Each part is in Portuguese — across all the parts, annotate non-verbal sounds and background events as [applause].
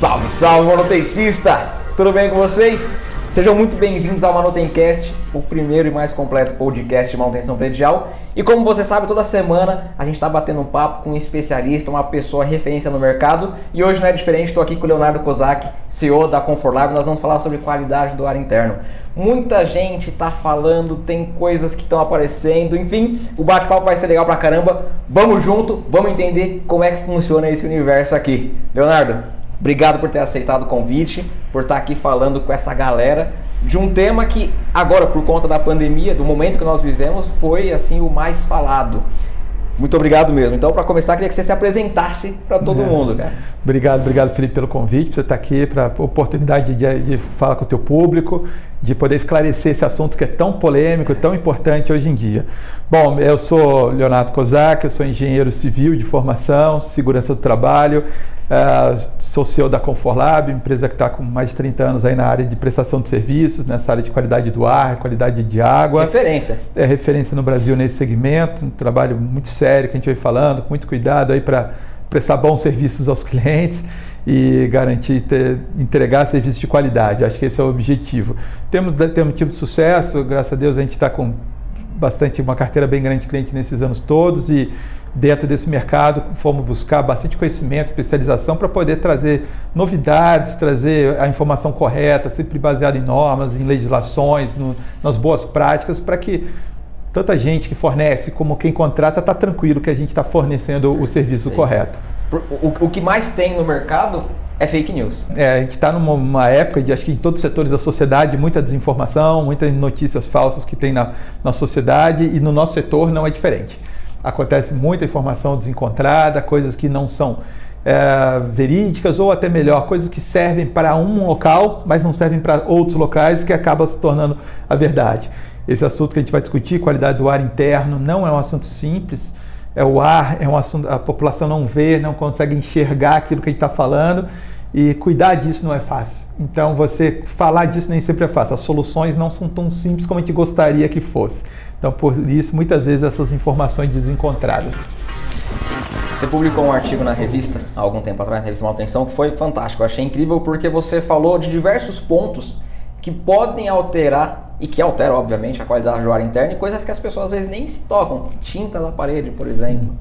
Salve, salve, manutencista! Tudo bem com vocês? Sejam muito bem-vindos ao Manutencast, o primeiro e mais completo podcast de manutenção predial. E como você sabe, toda semana a gente está batendo um papo com um especialista, uma pessoa referência no mercado. E hoje não é diferente, estou aqui com o Leonardo Kozak, CEO da Conforlab. Nós vamos falar sobre qualidade do ar interno. Muita gente está falando, tem coisas que estão aparecendo, enfim, o bate-papo vai ser legal pra caramba. Vamos junto, vamos entender como é que funciona esse universo aqui. Leonardo, Obrigado por ter aceitado o convite, por estar aqui falando com essa galera de um tema que agora por conta da pandemia, do momento que nós vivemos, foi assim o mais falado. Muito obrigado mesmo. Então, para começar, queria que você se apresentasse para todo é. mundo, cara. Obrigado, obrigado, Felipe, pelo convite. Você estar aqui para a oportunidade de, de, falar com o teu público, de poder esclarecer esse assunto que é tão polêmico, tão importante hoje em dia. Bom, eu sou Leonardo Kozak, eu sou engenheiro civil de formação, segurança do trabalho, uh, sou CEO da Conforlab, empresa que está com mais de 30 anos aí na área de prestação de serviços, nessa área de qualidade do ar, qualidade de água. Referência. É referência no Brasil nesse segmento, um trabalho muito sério que a gente vem falando, com muito cuidado aí para prestar bons serviços aos clientes e garantir ter, entregar serviços de qualidade. Acho que esse é o objetivo. Temos, temos tido sucesso, graças a Deus a gente está com bastante uma carteira bem grande de cliente nesses anos todos e dentro desse mercado, fomos buscar bastante conhecimento, especialização para poder trazer novidades, trazer a informação correta, sempre baseada em normas, em legislações, no, nas boas práticas, para que tanta gente que fornece como quem contrata está tranquilo que a gente está fornecendo o serviço correto. O, o que mais tem no mercado é fake news. É, a gente está numa época de, acho que em todos os setores da sociedade, muita desinformação, muitas notícias falsas que tem na, na sociedade e no nosso setor não é diferente acontece muita informação desencontrada, coisas que não são é, verídicas ou até melhor, coisas que servem para um local, mas não servem para outros locais, que acaba se tornando a verdade. Esse assunto que a gente vai discutir, qualidade do ar interno, não é um assunto simples. É o ar, é um assunto, a população não vê, não consegue enxergar aquilo que a gente está falando e cuidar disso não é fácil. Então, você falar disso nem sempre é fácil. As soluções não são tão simples como a gente gostaria que fosse. Então, por isso, muitas vezes essas informações desencontradas. Você publicou um artigo na revista, há algum tempo atrás, na revista Manutenção, que foi fantástico. Eu achei incrível porque você falou de diversos pontos que podem alterar e que alteram, obviamente, a qualidade do ar interno e coisas que as pessoas às vezes nem se tocam. Tinta da parede, por exemplo.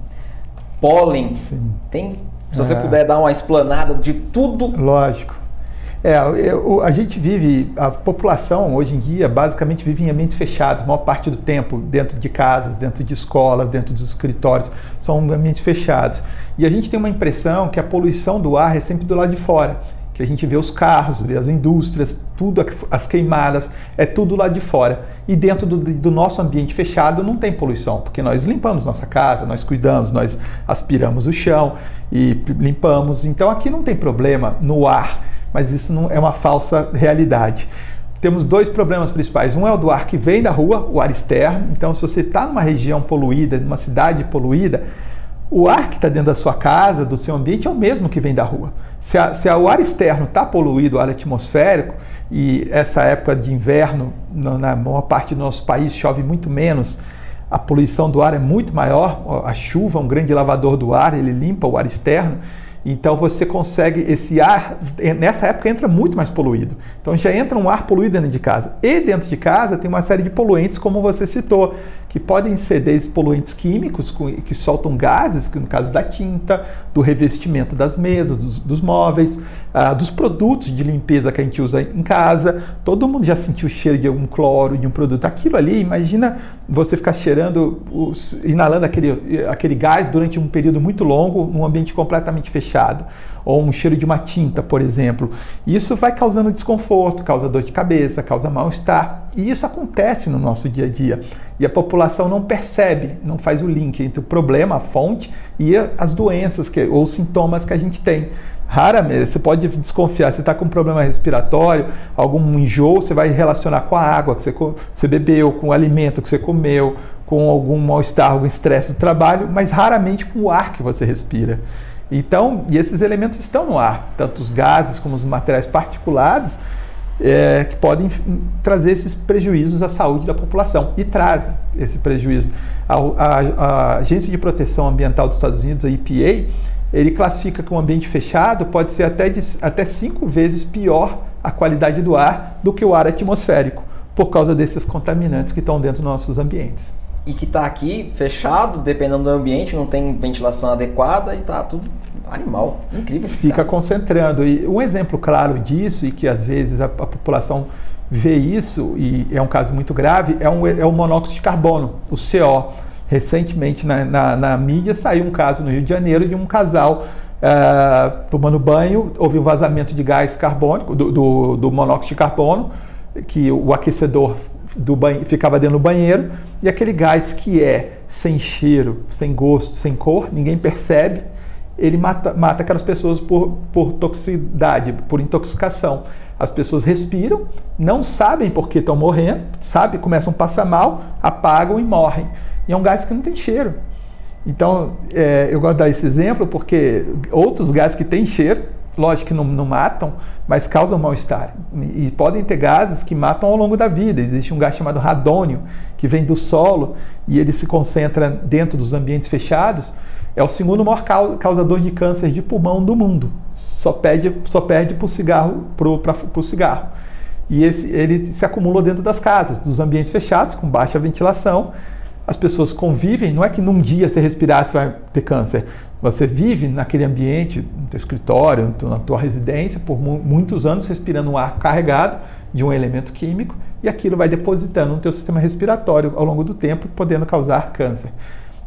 Pólen. Sim. Tem, se é. você puder dar uma explanada de tudo. Lógico. É, eu, a gente vive, a população hoje em dia basicamente vive em ambientes fechados, a maior parte do tempo, dentro de casas, dentro de escolas, dentro dos escritórios, são ambientes fechados. E a gente tem uma impressão que a poluição do ar é sempre do lado de fora, que a gente vê os carros, vê as indústrias, tudo, as queimadas, é tudo lá de fora. E dentro do, do nosso ambiente fechado não tem poluição, porque nós limpamos nossa casa, nós cuidamos, nós aspiramos o chão e limpamos. Então aqui não tem problema no ar mas isso não é uma falsa realidade. Temos dois problemas principais. Um é o do ar que vem da rua, o ar externo. Então, se você está numa região poluída, numa cidade poluída, o ar que está dentro da sua casa, do seu ambiente, é o mesmo que vem da rua. Se, a, se a, o ar externo está poluído, o ar atmosférico, e essa época de inverno, na maior parte do nosso país, chove muito menos, a poluição do ar é muito maior, a chuva é um grande lavador do ar, ele limpa o ar externo. Então você consegue esse ar nessa época entra muito mais poluído. Então já entra um ar poluído dentro de casa. E dentro de casa tem uma série de poluentes como você citou, que podem ser desde poluentes químicos que soltam gases, que no caso da tinta, do revestimento das mesas, dos, dos móveis, ah, dos produtos de limpeza que a gente usa em casa. Todo mundo já sentiu o cheiro de algum cloro, de um produto. Aquilo ali, imagina você ficar cheirando, inalando aquele, aquele gás durante um período muito longo num ambiente completamente fechado ou um cheiro de uma tinta, por exemplo. Isso vai causando desconforto, causa dor de cabeça, causa mal-estar. E isso acontece no nosso dia a dia. E a população não percebe, não faz o link entre o problema, a fonte, e as doenças que, ou sintomas que a gente tem. Raramente, você pode desconfiar, você está com um problema respiratório, algum enjoo, você vai relacionar com a água que você, você bebeu, com o alimento que você comeu, com algum mal-estar, algum estresse do trabalho, mas raramente com o ar que você respira. Então, e esses elementos estão no ar, tanto os gases como os materiais particulados, é, que podem trazer esses prejuízos à saúde da população e trazem esse prejuízo. A, a, a, Agência de Proteção Ambiental dos Estados Unidos, a EPA, ele classifica que um ambiente fechado pode ser até, de, até cinco vezes pior a qualidade do ar do que o ar atmosférico, por causa desses contaminantes que estão dentro dos nossos ambientes. E que está aqui fechado, dependendo do ambiente, não tem ventilação adequada e está tudo animal. Incrível esse Fica concentrando. E um exemplo claro disso, e que às vezes a, a população vê isso, e é um caso muito grave, é, um, é o monóxido de carbono, o CO. Recentemente na, na, na mídia saiu um caso no Rio de Janeiro de um casal uh, tomando banho, houve um vazamento de gás carbônico, do, do, do monóxido de carbono, que o aquecedor do banho, ficava dentro do banheiro, e aquele gás que é sem cheiro, sem gosto, sem cor, ninguém percebe, ele mata, mata aquelas pessoas por, por toxicidade, por intoxicação. As pessoas respiram, não sabem por que estão morrendo, sabe, começam a passar mal, apagam e morrem. E é um gás que não tem cheiro. Então, é, eu gosto de dar esse exemplo porque outros gases que têm cheiro, lógico que não, não matam, mas causam mal-estar. E podem ter gases que matam ao longo da vida. Existe um gás chamado radônio, que vem do solo e ele se concentra dentro dos ambientes fechados é o segundo maior causador de câncer de pulmão do mundo. Só, perde, só perde para o cigarro, pro, pro cigarro. E esse, ele se acumula dentro das casas, dos ambientes fechados, com baixa ventilação. As pessoas convivem, não é que num dia você respirar você vai ter câncer. Você vive naquele ambiente, no teu escritório, na tua residência, por mu muitos anos respirando um ar carregado de um elemento químico e aquilo vai depositando no teu sistema respiratório ao longo do tempo, podendo causar câncer.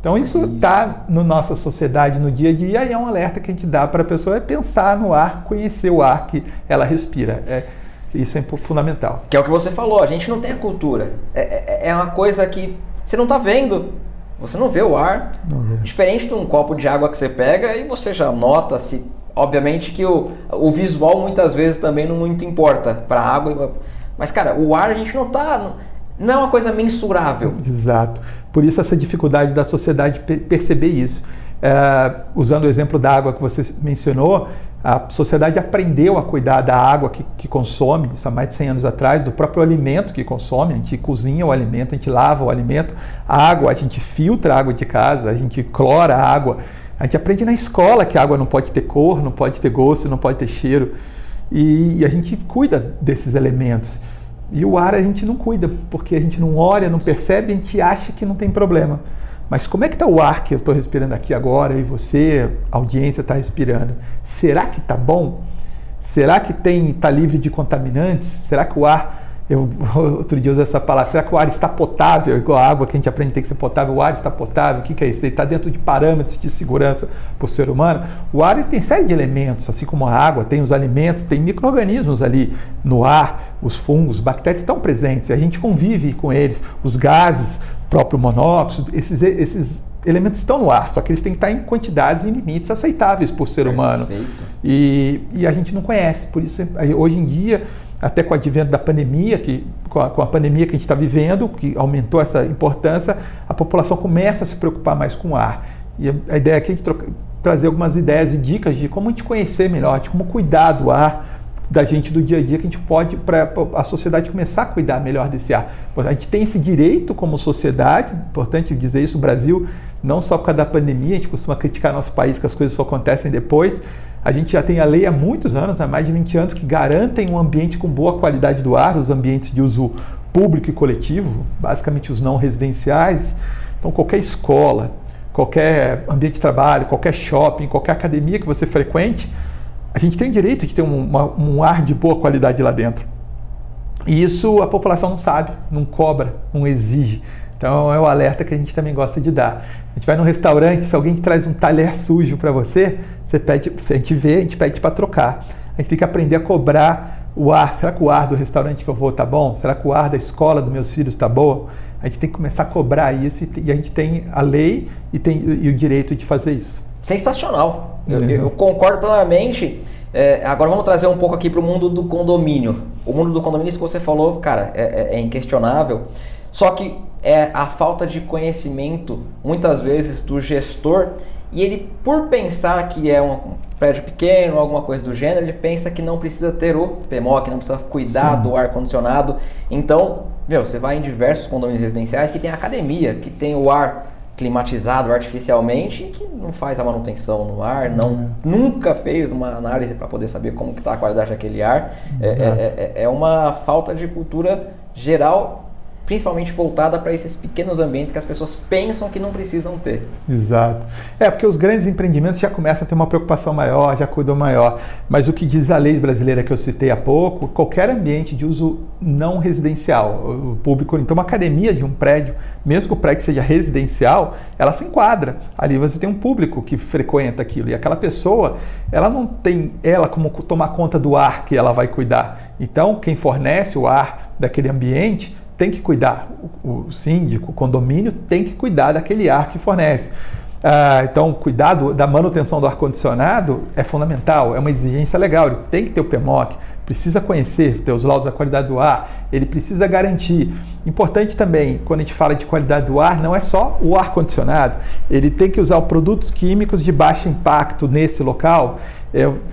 Então isso está na nossa sociedade no dia a dia e é um alerta que a gente dá para a pessoa é pensar no ar, conhecer o ar que ela respira. É, isso é fundamental. Que é o que você falou, a gente não tem a cultura. É, é, é uma coisa que você não está vendo, você não vê o ar. Vê. Diferente de um copo de água que você pega e você já nota se. Obviamente que o, o visual muitas vezes também não muito importa para a água. Mas, cara, o ar a gente não está não é uma coisa mensurável. Exato. Por isso essa dificuldade da sociedade perceber isso. É, usando o exemplo da água que você mencionou, a sociedade aprendeu a cuidar da água que, que, consome, isso há mais de 100 anos atrás, do próprio alimento que consome. A gente cozinha o alimento, a gente lava o alimento. A água, a gente filtra a água de casa, a gente clora a água. A gente aprende na escola que a água não pode ter cor, não pode ter gosto, não pode ter cheiro. E, e a gente cuida desses elementos. E o ar a gente não cuida, porque a gente não olha, não percebe, a gente acha que não tem problema. Mas como é que está o ar que eu estou respirando aqui agora e você, audiência, está respirando? Será que está bom? Será que está livre de contaminantes? Será que o ar eu [laughs] outro dia usei essa palavra. Será que o ar está potável, igual a água que a gente aprende tem que ser potável? O ar está potável? O que, que é isso? Ele está dentro de parâmetros de segurança para o ser humano? O ar tem série de elementos, assim como a água, tem os alimentos, tem micro-organismos ali no ar, os fungos, bactérias estão presentes, a gente convive com eles, os gases, próprio monóxido, esses, esses elementos estão no ar, só que eles têm que estar em quantidades e limites aceitáveis por ser Perfeito. humano. E, e a gente não conhece, por isso hoje em dia até com o advento da pandemia, que, com, a, com a pandemia que a gente está vivendo, que aumentou essa importância, a população começa a se preocupar mais com o ar. E a, a ideia aqui é de troca, trazer algumas ideias e dicas de como a gente conhecer melhor, de como cuidar do ar da gente do dia a dia, que a gente pode, para a sociedade começar a cuidar melhor desse ar. A gente tem esse direito como sociedade, importante dizer isso, o Brasil, não só por causa da pandemia, a gente costuma criticar nosso país que as coisas só acontecem depois, a gente já tem a lei há muitos anos, há mais de 20 anos, que garantem um ambiente com boa qualidade do ar, os ambientes de uso público e coletivo, basicamente os não residenciais. Então, qualquer escola, qualquer ambiente de trabalho, qualquer shopping, qualquer academia que você frequente, a gente tem direito de ter um, uma, um ar de boa qualidade lá dentro. E isso a população não sabe, não cobra, não exige. Então é o alerta que a gente também gosta de dar. A gente vai no restaurante, se alguém te traz um talher sujo para você, você pede, se a gente vê, a gente pede para trocar. A gente tem que aprender a cobrar o ar. Será que o ar do restaurante que eu vou tá bom? Será que o ar da escola dos meus filhos tá bom? A gente tem que começar a cobrar isso e a gente tem a lei e, tem, e o direito de fazer isso. Sensacional. Eu, eu concordo plenamente. É, agora vamos trazer um pouco aqui para o mundo do condomínio. O mundo do condomínio, isso que você falou, cara, é, é, é inquestionável. Só que é a falta de conhecimento, muitas vezes, do gestor. E ele, por pensar que é um prédio pequeno, alguma coisa do gênero, ele pensa que não precisa ter o PMO, que não precisa cuidar Sim. do ar-condicionado. Então, meu, você vai em diversos condomínios residenciais que tem academia, que tem o ar climatizado artificialmente e que não faz a manutenção no ar, não uhum. nunca fez uma análise para poder saber como está a qualidade daquele ar. É, é, é, é uma falta de cultura geral principalmente voltada para esses pequenos ambientes que as pessoas pensam que não precisam ter. Exato. É, porque os grandes empreendimentos já começam a ter uma preocupação maior, já cuidam maior. Mas o que diz a lei brasileira que eu citei há pouco, qualquer ambiente de uso não residencial, o público, então uma academia de um prédio, mesmo que o prédio seja residencial, ela se enquadra. Ali você tem um público que frequenta aquilo e aquela pessoa, ela não tem ela como tomar conta do ar que ela vai cuidar. Então, quem fornece o ar daquele ambiente tem que cuidar, o, síndico, o condomínio tem que cuidar daquele ar que fornece. Ah, então, cuidado da manutenção do ar-condicionado é fundamental, é uma exigência legal, ele tem que ter o PMOC, precisa conhecer, ter os laudos da qualidade do ar, ele precisa garantir. Importante também, quando a gente fala de qualidade do ar, não é só o ar-condicionado, ele tem que usar produtos químicos de baixo impacto nesse local.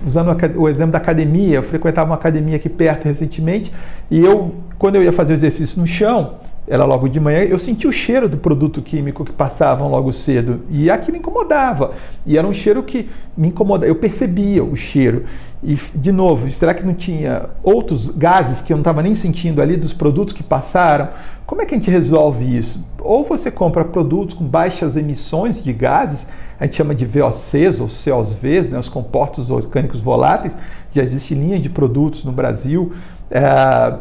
Usando o exemplo da academia, eu frequentava uma academia aqui perto recentemente e eu, quando eu ia fazer o exercício no chão, era logo de manhã, eu senti o cheiro do produto químico que passavam logo cedo e aquilo incomodava. E era um cheiro que me incomodava, eu percebia o cheiro. E, de novo, será que não tinha outros gases que eu não estava nem sentindo ali dos produtos que passaram? Como é que a gente resolve isso? Ou você compra produtos com baixas emissões de gases, a gente chama de VOCs ou COVs, né, os compostos orgânicos voláteis. Já existe linha de produtos no Brasil é,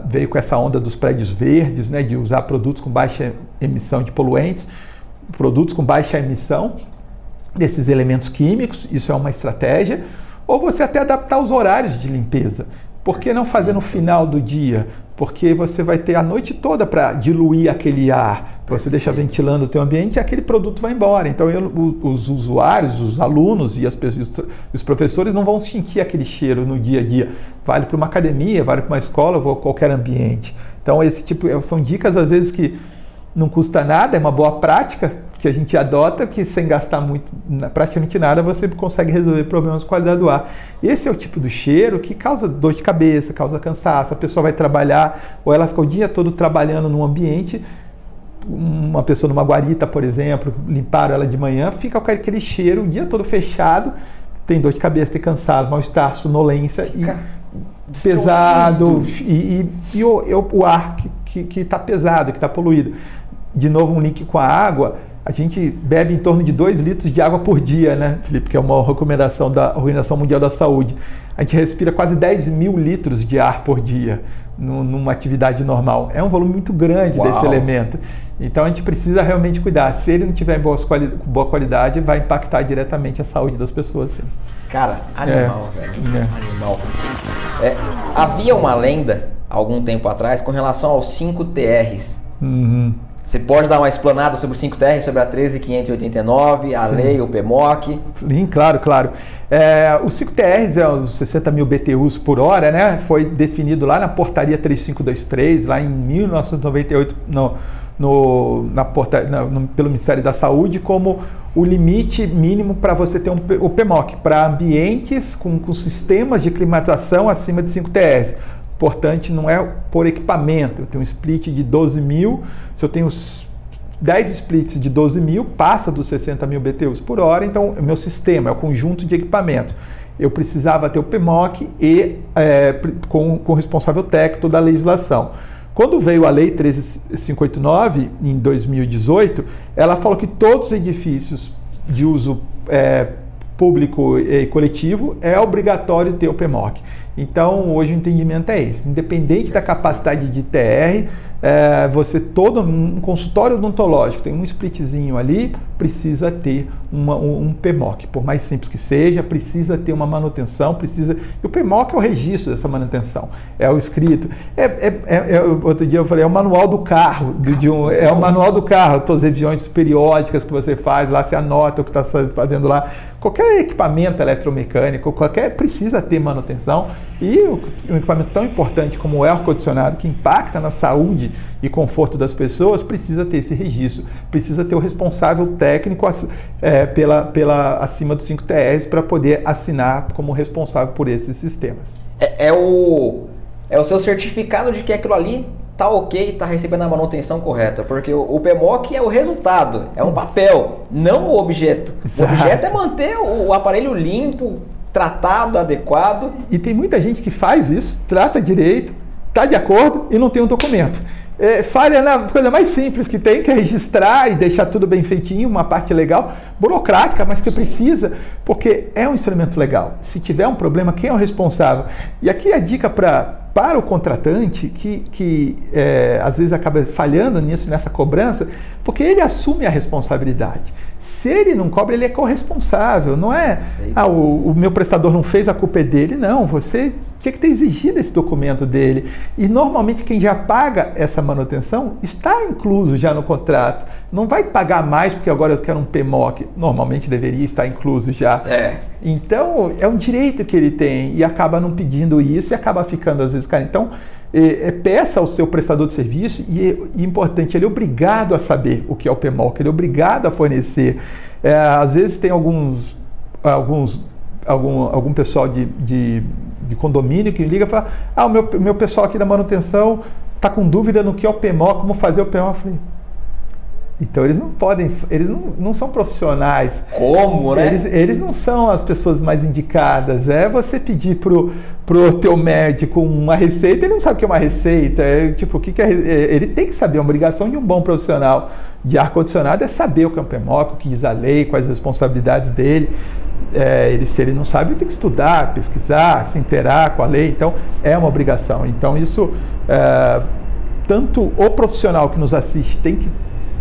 veio com essa onda dos prédios verdes, né, de usar produtos com baixa emissão de poluentes, produtos com baixa emissão desses elementos químicos, isso é uma estratégia, ou você até adaptar os horários de limpeza. Por que não fazer no final do dia? Porque você vai ter a noite toda para diluir aquele ar. Você deixa ventilando o teu ambiente e aquele produto vai embora. Então eu, os usuários, os alunos e as pessoas, os professores não vão sentir aquele cheiro no dia a dia. Vale para uma academia, vale para uma escola ou qualquer ambiente. Então esse tipo são dicas às vezes que não custa nada, é uma boa prática que a gente adota, que sem gastar muito, praticamente nada, você consegue resolver problemas de qualidade do ar. Esse é o tipo do cheiro que causa dor de cabeça, causa cansaço. A pessoa vai trabalhar, ou ela fica o dia todo trabalhando num ambiente, uma pessoa numa guarita, por exemplo, limparam ela de manhã, fica com aquele cheiro o dia todo fechado, tem dor de cabeça, tem cansado, mal-estar, sonolência fica e pesado e, e, e o, o, ar que está pesado, que está poluído de novo um link com a água, a gente bebe em torno de 2 litros de água por dia, né, Felipe? Que é uma recomendação da Organização Mundial da Saúde. A gente respira quase 10 mil litros de ar por dia numa atividade normal. É um volume muito grande Uau. desse elemento. Então a gente precisa realmente cuidar. Se ele não tiver em boa qualidade, vai impactar diretamente a saúde das pessoas. Sim. Cara, animal, é. velho. É. Animal. É, havia uma lenda, algum tempo atrás, com relação aos 5 TRs. Uhum. Você pode dar uma explanada sobre o 5TR, sobre a 13589, a Sim. lei, o PMOC? Sim, claro, claro. É, os 5TRs é os 60 mil BTUs por hora, né? Foi definido lá na portaria 3523, lá em 1998, no, no, na porta, no, pelo Ministério da Saúde, como o limite mínimo para você ter um, o PMOC, para ambientes com, com sistemas de climatização acima de 5 TRs importante não é por equipamento. Eu tenho um split de 12 mil, se eu tenho 10 splits de 12 mil, passa dos 60 mil BTUs por hora, então o meu sistema é o conjunto de equipamentos. Eu precisava ter o PMOC e é, com, com o responsável técnico da legislação. Quando veio a Lei 13589, em 2018, ela falou que todos os edifícios de uso é, público e coletivo é obrigatório ter o PMOC. Então, hoje o entendimento é esse. Independente da capacidade de TR, é, você todo um consultório odontológico tem um splitzinho ali, precisa ter uma, um, um, PMOC, por mais simples que seja, precisa ter uma manutenção, precisa. E o PMOC é o registro dessa manutenção, é o escrito. É, é, é, é outro dia eu falei, é o manual do carro, de, de um, é o manual do carro, todas as revisões periódicas que você faz, lá você anota o que está fazendo lá. Qualquer equipamento eletromecânico, qualquer precisa ter manutenção. E um equipamento tão importante como o ar-condicionado, que impacta na saúde e conforto das pessoas, precisa ter esse registro, precisa ter o responsável técnico é, pela, pela acima dos 5 TRs para poder assinar como responsável por esses sistemas. É, é, o, é o seu certificado de que aquilo ali tá ok, tá recebendo a manutenção correta, porque o, o PMOC é o resultado, é um papel, não o objeto. Exato. O objeto é manter o, o aparelho limpo, tratado, adequado. E tem muita gente que faz isso, trata direito, está de acordo e não tem um documento. É, falha na coisa mais simples que tem, que é registrar e deixar tudo bem feitinho, uma parte legal, burocrática, mas que precisa, porque é um instrumento legal. Se tiver um problema, quem é o responsável? E aqui a dica para para o contratante que, que é, às vezes acaba falhando nisso, nessa cobrança, porque ele assume a responsabilidade. Se ele não cobra, ele é corresponsável, não é? Ah, o, o, meu prestador não fez, a culpa é dele. Não, você tinha que ter exigido esse documento dele. E normalmente quem já paga essa manutenção está incluso já no contrato. Não vai pagar mais porque agora eu quero um PMOC. Normalmente deveria estar incluso já. É. Então, é um direito que ele tem e acaba não pedindo isso e acaba ficando às vezes, cara. Então, é, é, peça ao seu prestador de serviço e é importante, ele é obrigado a saber o que é o PMOC, ele é obrigado a fornecer. É, às vezes tem alguns, alguns algum, algum pessoal de, de, de condomínio que liga e fala: Ah, o meu, meu pessoal aqui da manutenção está com dúvida no que é o PMOC, como fazer o PMOC. Eu falei, então eles não podem, eles não, não são profissionais. Como, né? Eles, eles não são as pessoas mais indicadas. É você pedir pro, pro teu médico uma receita, ele não sabe o que é uma receita. É, tipo, o que, que é, é ele tem que saber, a obrigação de um bom profissional de ar-condicionado é saber o que é um PMOC, o que diz a lei, quais as responsabilidades dele. É, ele, se ele não sabe, ele tem que estudar, pesquisar, se interar com a lei. Então, é uma obrigação. Então, isso, é, tanto o profissional que nos assiste tem que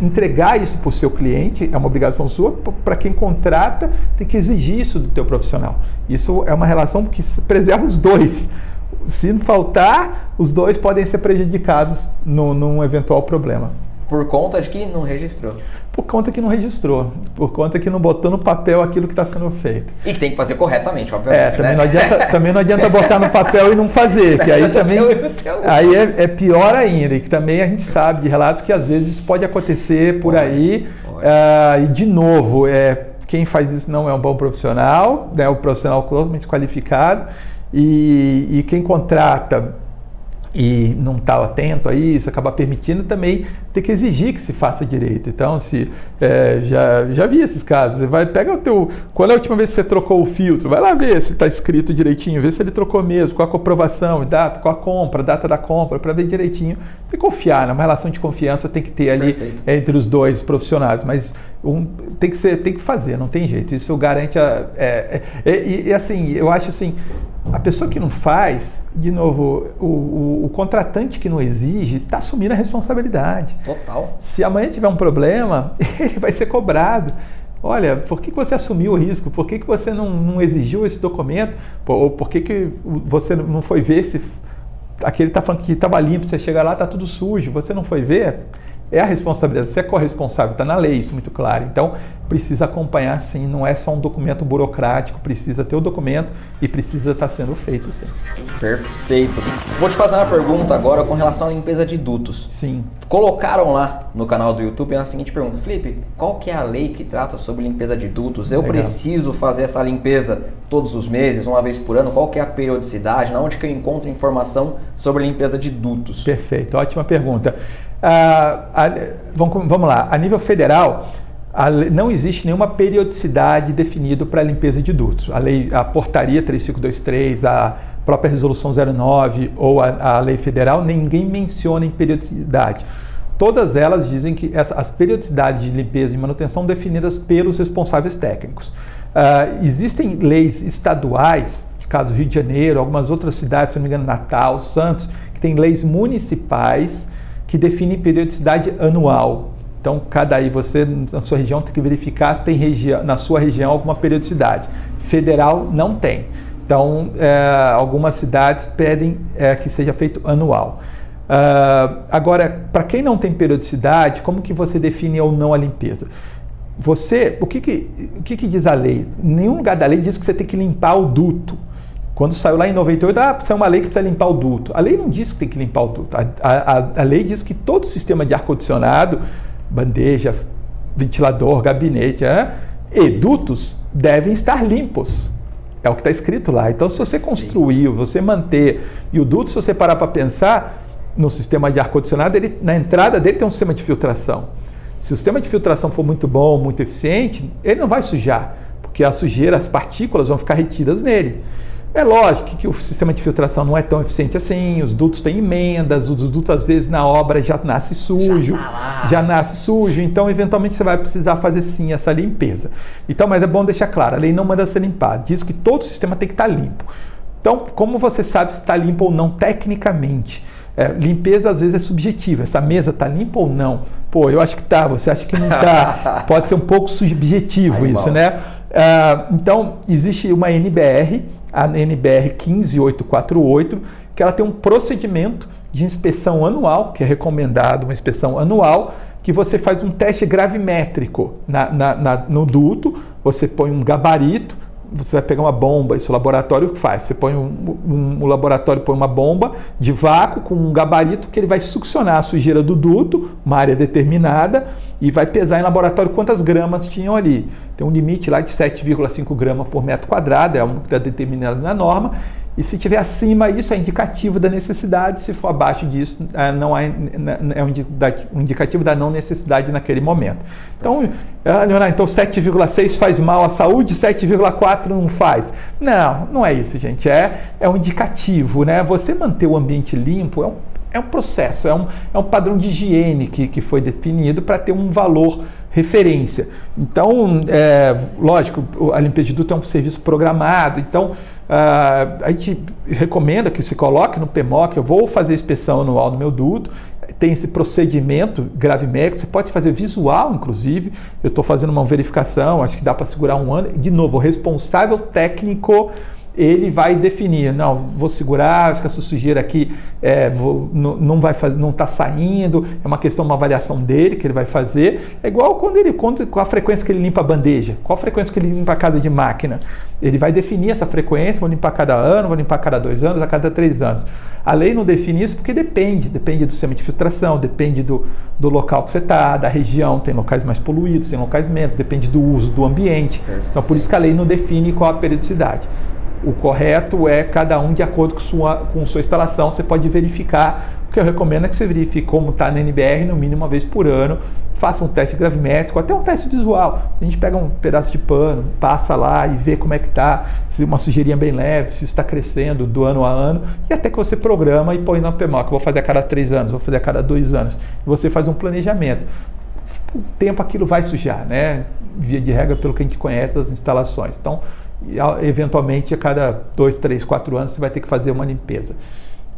entregar isso para o seu cliente, é uma obrigação sua, para quem contrata, tem que exigir isso do teu profissional. Isso é uma relação que preserva os dois. Se faltar, os dois podem ser prejudicados no, num eventual problema. Por conta de que não registrou. Por conta que não registrou. Por conta que não botou no papel aquilo que está sendo feito. E que tem que fazer corretamente, obviamente. É, também, né? não, adianta, também não adianta botar no papel e não fazer. Que aí [laughs] também. Aí é, é, pior ainda. E que também a gente sabe de relatos que às vezes isso pode acontecer por aí. Uh, e de novo, é, quem faz isso não é um bom profissional, né, é um profissional totalmente qualificado. E, e quem contrata e não está atento a isso, acaba permitindo também ter que exigir que se faça direito. Então, se é, já, já vi esses casos, você vai, pega o teu. Qual é a última vez que você trocou o filtro? Vai lá ver se está escrito direitinho, ver se ele trocou mesmo, qual a comprovação, data, qual a compra, data da compra, para ver direitinho. E confiar, né? uma relação de confiança tem que ter ali Perfeito. entre os dois profissionais, mas um, tem que ser, tem que fazer, não tem jeito. Isso garante a. É, é, é e assim, eu acho assim a pessoa que não faz, de novo, o, o, o contratante que não exige está assumindo a responsabilidade. Total. Se amanhã tiver um problema, [laughs] ele vai ser cobrado. Olha, por que, você assumiu o risco? Por que, que você não, não exigiu esse documento? Ou por que, que você não foi ver se aquele está falando que estava limpo, você chega lá, está tudo sujo, você não foi ver? É a responsabilidade, você é corresponsável, está na lei isso muito claro. Então, precisa acompanhar sim, não é só um documento burocrático, precisa ter o documento e precisa estar tá sendo feito sim. Perfeito. Vou te fazer uma pergunta agora com relação à limpeza de dutos. Sim. Colocaram lá no canal do YouTube a seguinte pergunta: Felipe, qual que é a lei que trata sobre limpeza de dutos? Eu Legal. preciso fazer essa limpeza todos os meses, uma vez por ano? Qual que é a periodicidade? Na onde que eu encontro informação sobre limpeza de dutos? Perfeito, ótima pergunta. Ah, a, vamos, vamos lá, a nível federal, a, não existe nenhuma periodicidade definida para a limpeza de dutos. A, lei, a portaria 3523, a própria resolução 09 ou a, a lei federal, ninguém menciona em periodicidade. Todas elas dizem que essa, as periodicidades de limpeza e manutenção definidas pelos responsáveis técnicos. Uh, existem leis estaduais, de caso Rio de Janeiro, algumas outras cidades, se não me engano, Natal, Santos, que têm leis municipais que define periodicidade anual. Então, cada aí você na sua região tem que verificar se tem região, na sua região alguma periodicidade. Federal não tem. Então, é, algumas cidades pedem é, que seja feito anual. Uh, agora, para quem não tem periodicidade, como que você define ou não a limpeza? Você, o que, que, o que, que diz a lei? Nenhum lugar da lei diz que você tem que limpar o duto. Quando saiu lá em 98, ah, precisa uma lei que precisa limpar o duto. A lei não diz que tem que limpar o duto. A, a, a lei diz que todo sistema de ar-condicionado, bandeja, ventilador, gabinete é, e dutos devem estar limpos. É o que está escrito lá. Então, se você construir, você manter, e o duto, se você parar para pensar, no sistema de ar-condicionado, na entrada dele tem um sistema de filtração. Se o sistema de filtração for muito bom, muito eficiente, ele não vai sujar, porque a sujeira, as partículas vão ficar retidas nele. É lógico que o sistema de filtração não é tão eficiente assim, os dutos têm emendas, os dutos às vezes na obra já nasce sujo, já, tá já, nasce sujo, então eventualmente você vai precisar fazer sim essa limpeza. Então, mas é bom deixar claro, a lei não manda ser limpar, diz que todo o sistema tem que estar limpo. Então, como você sabe se está limpo ou não tecnicamente? É, limpeza às vezes é subjetiva. Essa mesa está limpa ou não? Pô, eu acho que está. Você acha que não está? [laughs] Pode ser um pouco subjetivo isso, mal. né? Uh, então, existe uma NBR, a NBR 15848, que ela tem um procedimento de inspeção anual, que é recomendado uma inspeção anual, que você faz um teste gravimétrico na, na, na, no duto, você põe um gabarito, você vai pegar uma bomba, isso o laboratório faz. Você põe um, um, um, laboratório põe uma bomba de vácuo com um gabarito que ele vai succionar a sujeira do duto, uma área determinada, e vai pesar em laboratório quantas gramas tinham ali. Tem um limite lá de 7,5 gramas por metro quadrado, é um que está determinado na norma, e se tiver acima, isso é indicativo da necessidade. Se for abaixo disso, é, não é, é um indicativo da não necessidade naquele momento. Então, ah, Leonardo, então 7,6 faz mal à saúde, 7,4 não faz. Não, não é isso, gente. É, é um indicativo, né? Você manter o ambiente limpo é um, é um processo, é um, é um padrão de higiene que, que foi definido para ter um valor referência. Então, é, lógico, a limpeza de duto é um serviço programado, então Uh, a gente recomenda que se coloque no PMOC, eu vou fazer inspeção anual no meu duto, tem esse procedimento gravimétrico, você pode fazer visual, inclusive. Eu estou fazendo uma verificação, acho que dá para segurar um ano. De novo, o responsável técnico ele vai definir, não, vou segurar, acho que essa sujeira aqui é, vou, não, vai fazer, não está saindo, é uma questão, uma avaliação dele que ele vai fazer. É igual quando ele conta qual a frequência que ele limpa a bandeja, qual a frequência que ele limpa a casa de máquina. Ele vai definir essa frequência, vou limpar cada ano, vou limpar cada dois anos, a cada três anos. A lei não define isso porque depende, depende do sistema de filtração, depende do, do local que você está, da região, tem locais mais poluídos, tem locais menos, depende do uso do ambiente. Então por isso que a lei não define qual a periodicidade. O correto é cada um de acordo com sua, com sua instalação. Você pode verificar. O que eu recomendo é que você verifique como está na NBR no mínimo uma vez por ano. Faça um teste gravimétrico, até um teste visual. A gente pega um pedaço de pano, passa lá e vê como é que está, se uma sujeirinha bem leve, se está crescendo do ano a ano, e até que você programa e põe na PMOC. Vou fazer a cada três anos, vou fazer a cada dois anos. E você faz um planejamento. Com o tempo aquilo vai sujar, né? Via de regra, pelo que a gente conhece as instalações. Então, e, eventualmente, a cada dois, três, quatro anos, você vai ter que fazer uma limpeza.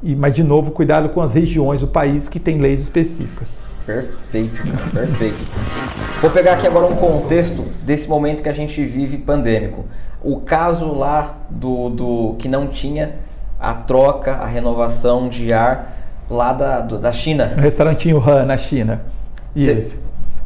E, mas, de novo, cuidado com as regiões do país que têm leis específicas. Perfeito, cara, perfeito. Vou pegar aqui agora um contexto desse momento que a gente vive pandêmico. O caso lá do, do que não tinha a troca, a renovação de ar lá da, do, da China. O restaurantinho Han na China. Isso.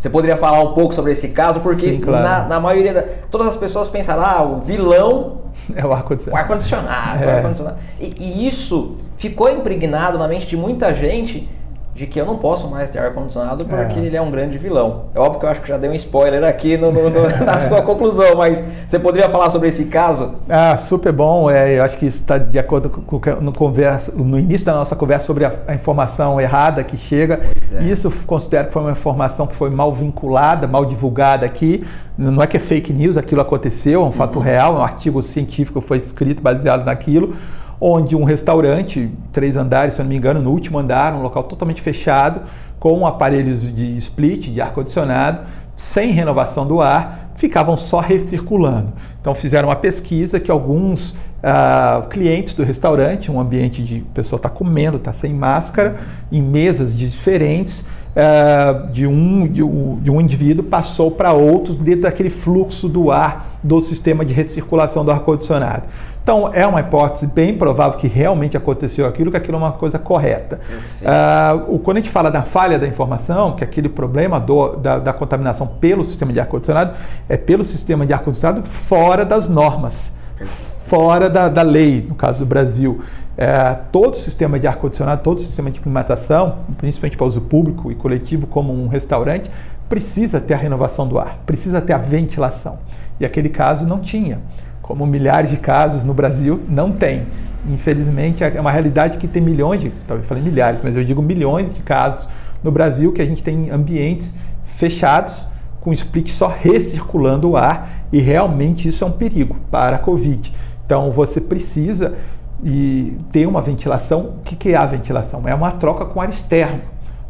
Você poderia falar um pouco sobre esse caso? Porque Sim, claro. na, na, maioria da. Todas as pessoas pensam, ah, o vilão. [laughs] É o ar-condicionado. O ar-condicionado. É. Ar e, e isso ficou impregnado na mente de muita gente de que eu não posso mais ter ar-condicionado porque é. ele é um grande vilão. É óbvio que eu acho que já dei um spoiler aqui no, no, no, [laughs] na sua conclusão, mas você poderia falar sobre esse caso? Ah, super bom. É, eu acho que isso está de acordo com, no, conversa, no início da nossa conversa sobre a, a informação errada que chega. É. Isso considero que foi uma informação que foi mal vinculada, mal divulgada aqui. Não é que é fake news, aquilo aconteceu, é um fato uhum. real, um artigo científico foi escrito baseado naquilo onde um restaurante, três andares, se não me engano, no último andar, um local totalmente fechado, com aparelhos de split, de ar-condicionado, sem renovação do ar, ficavam só recirculando. Então fizeram uma pesquisa que alguns uh, clientes do restaurante, um ambiente de pessoa está comendo, está sem máscara, em mesas diferentes, uh, de, um, de, um, de um indivíduo passou para outros dentro daquele fluxo do ar do sistema de recirculação do ar-condicionado. Então, é uma hipótese bem provável que realmente aconteceu aquilo, que aquilo é uma coisa correta. Uh, quando a gente fala da falha da informação, que aquele problema do, da, da contaminação pelo sistema de ar-condicionado é pelo sistema de ar-condicionado fora das normas, fora da, da lei, no caso do Brasil. É, todo sistema de ar-condicionado, todo sistema de climatização, principalmente para uso público e coletivo, como um restaurante, precisa ter a renovação do ar, precisa ter a ventilação. E aquele caso não tinha como milhares de casos no Brasil, não tem. Infelizmente, é uma realidade que tem milhões de, talvez falei milhares, mas eu digo milhões de casos no Brasil que a gente tem ambientes fechados com split só recirculando o ar e realmente isso é um perigo para a Covid. Então você precisa e ter uma ventilação. O que é a ventilação? É uma troca com ar externo.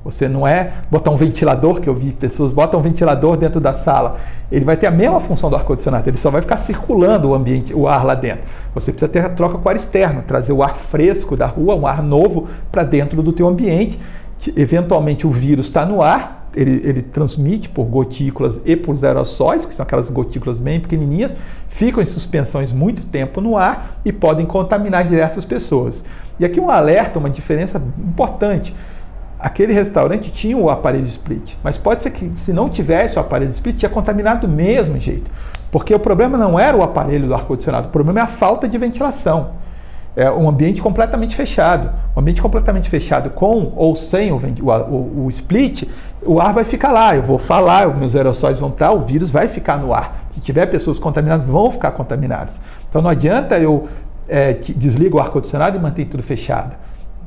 Você não é botar um ventilador, que eu vi pessoas botam um ventilador dentro da sala. Ele vai ter a mesma função do ar-condicionado, ele só vai ficar circulando o ambiente, o ar lá dentro. Você precisa ter a troca com o ar externo, trazer o ar fresco da rua, um ar novo para dentro do teu ambiente. Eventualmente o vírus está no ar, ele, ele, transmite por gotículas e por aerossóis, que são aquelas gotículas bem pequenininhas, ficam em suspensões muito tempo no ar e podem contaminar diversas pessoas. E aqui um alerta, uma diferença importante. Aquele restaurante tinha o aparelho split, mas pode ser que se não tivesse o aparelho split, tinha contaminado do mesmo jeito. Porque o problema não era o aparelho do ar-condicionado, o problema é a falta de ventilação é um ambiente completamente fechado. Um ambiente completamente fechado com ou sem o, o, o, split, o ar vai ficar lá. Eu vou falar, os meus aerossóis vão estar, o vírus vai ficar no ar. Se tiver pessoas contaminadas, vão ficar contaminadas. Então não adianta eu é, desligo o ar-condicionado e manter tudo fechado.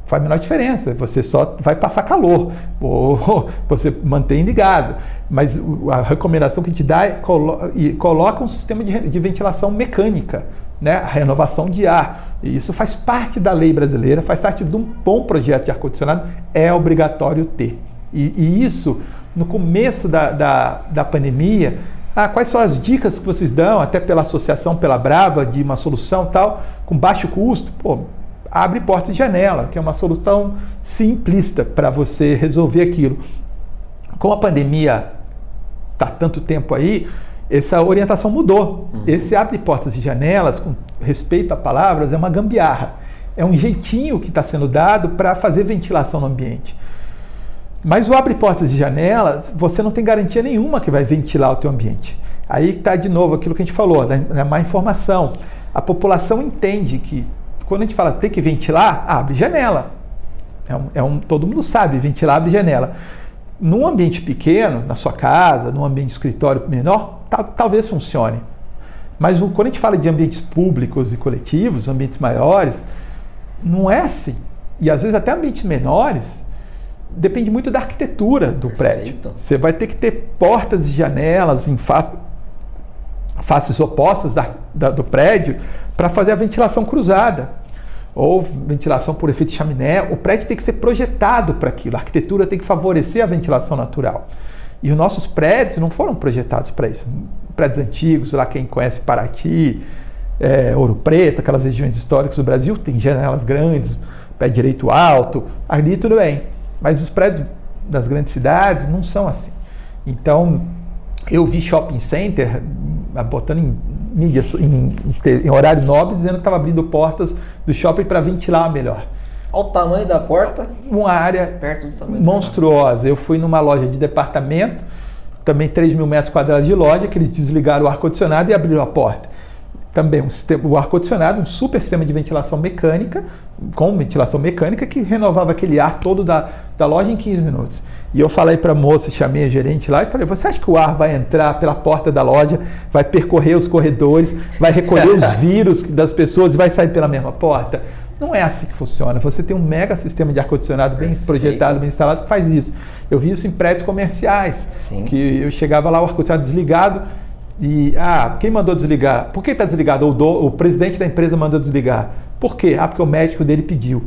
Faz a menor diferença, você só vai passar calor, ou [laughs] você mantém ligado. Mas a recomendação que te dá é colo coloca um sistema de, de ventilação mecânica né, a renovação de ar. E isso faz parte da lei brasileira, faz parte de um bom projeto de ar-condicionado, é obrigatório ter. E, e isso, no começo da, da, da pandemia, ah, quais são as dicas que vocês dão, até pela associação, pela Brava, de uma solução tal, com baixo custo? Pô, abre porta e janela, que é uma solução simplista para você resolver aquilo. Com a pandemia está tanto tempo aí, essa orientação mudou. Uhum. Esse abre portas e janelas, com respeito a palavras, é uma gambiarra. É um jeitinho que está sendo dado para fazer ventilação no ambiente. Mas o abre portas e janelas, você não tem garantia nenhuma que vai ventilar o teu ambiente. Aí está de novo aquilo que a gente falou, da, da má informação. A população entende que quando a gente fala tem que ventilar, abre janela. É um, é um, todo mundo sabe, ventilar abre janela. Num ambiente pequeno, na sua casa, num ambiente de escritório menor, talvez funcione. Mas quando a gente fala de ambientes públicos e coletivos, ambientes maiores, não é assim. E às vezes até ambientes menores, depende muito da arquitetura do Perfeito. prédio. Você vai ter que ter portas e janelas em face, faces opostas da, da, do prédio para fazer a ventilação cruzada. Ou ventilação por efeito chaminé. O prédio tem que ser projetado para aquilo. A arquitetura tem que favorecer a ventilação natural. E os nossos prédios não foram projetados para isso. Prédios antigos, lá quem conhece Paraty, é, Ouro Preto, aquelas regiões históricas do Brasil, tem janelas grandes, pé direito alto, ali tudo bem. Mas os prédios das grandes cidades não são assim. Então, eu vi shopping center ah, botando em mídia, em, em horário nobre, dizendo que estava abrindo portas do shopping para ventilar melhor. Olha o tamanho da porta. Uma área monstruosa. Eu fui numa loja de departamento, também 3 mil metros quadrados de loja, que eles desligaram o ar-condicionado e abriram a porta. Também um sistema, o ar-condicionado, um super sistema de ventilação mecânica, com ventilação mecânica, que renovava aquele ar todo da, da loja em 15 minutos. E eu falei para a moça, chamei a gerente lá e falei: Você acha que o ar vai entrar pela porta da loja, vai percorrer os corredores, vai recolher os [laughs] vírus das pessoas e vai sair pela mesma porta? Não é assim que funciona. Você tem um mega sistema de ar-condicionado bem projetado, bem instalado, que faz isso. Eu vi isso em prédios comerciais, Sim. que eu chegava lá, o ar-condicionado desligado, e, ah, quem mandou desligar? Por que está desligado? O, do, o presidente da empresa mandou desligar. Por quê? Ah, porque o médico dele pediu.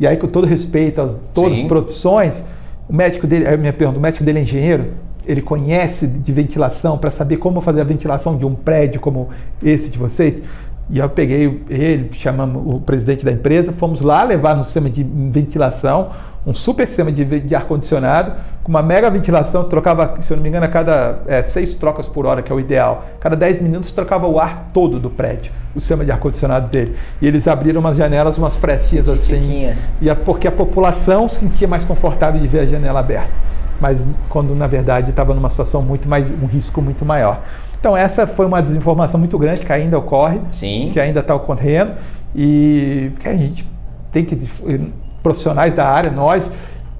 E aí, com todo respeito a todas Sim. as profissões, o médico dele, aí me pergunto, o médico dele é engenheiro? Ele conhece de ventilação para saber como fazer a ventilação de um prédio como esse de vocês? E eu peguei ele, chamamos o presidente da empresa, fomos lá levar no sistema de ventilação, um super sistema de, de ar-condicionado, com uma mega ventilação, trocava, se eu não me engano, a cada é, seis trocas por hora, que é o ideal. Cada dez minutos trocava o ar todo do prédio, o sistema de ar-condicionado dele. E eles abriram umas janelas, umas frestinhas assim. E a, porque a população sentia mais confortável de ver a janela aberta. Mas quando na verdade estava numa situação muito mais, um risco muito maior. Então essa foi uma desinformação muito grande que ainda ocorre, Sim. que ainda está ocorrendo e que a gente tem que profissionais da área, nós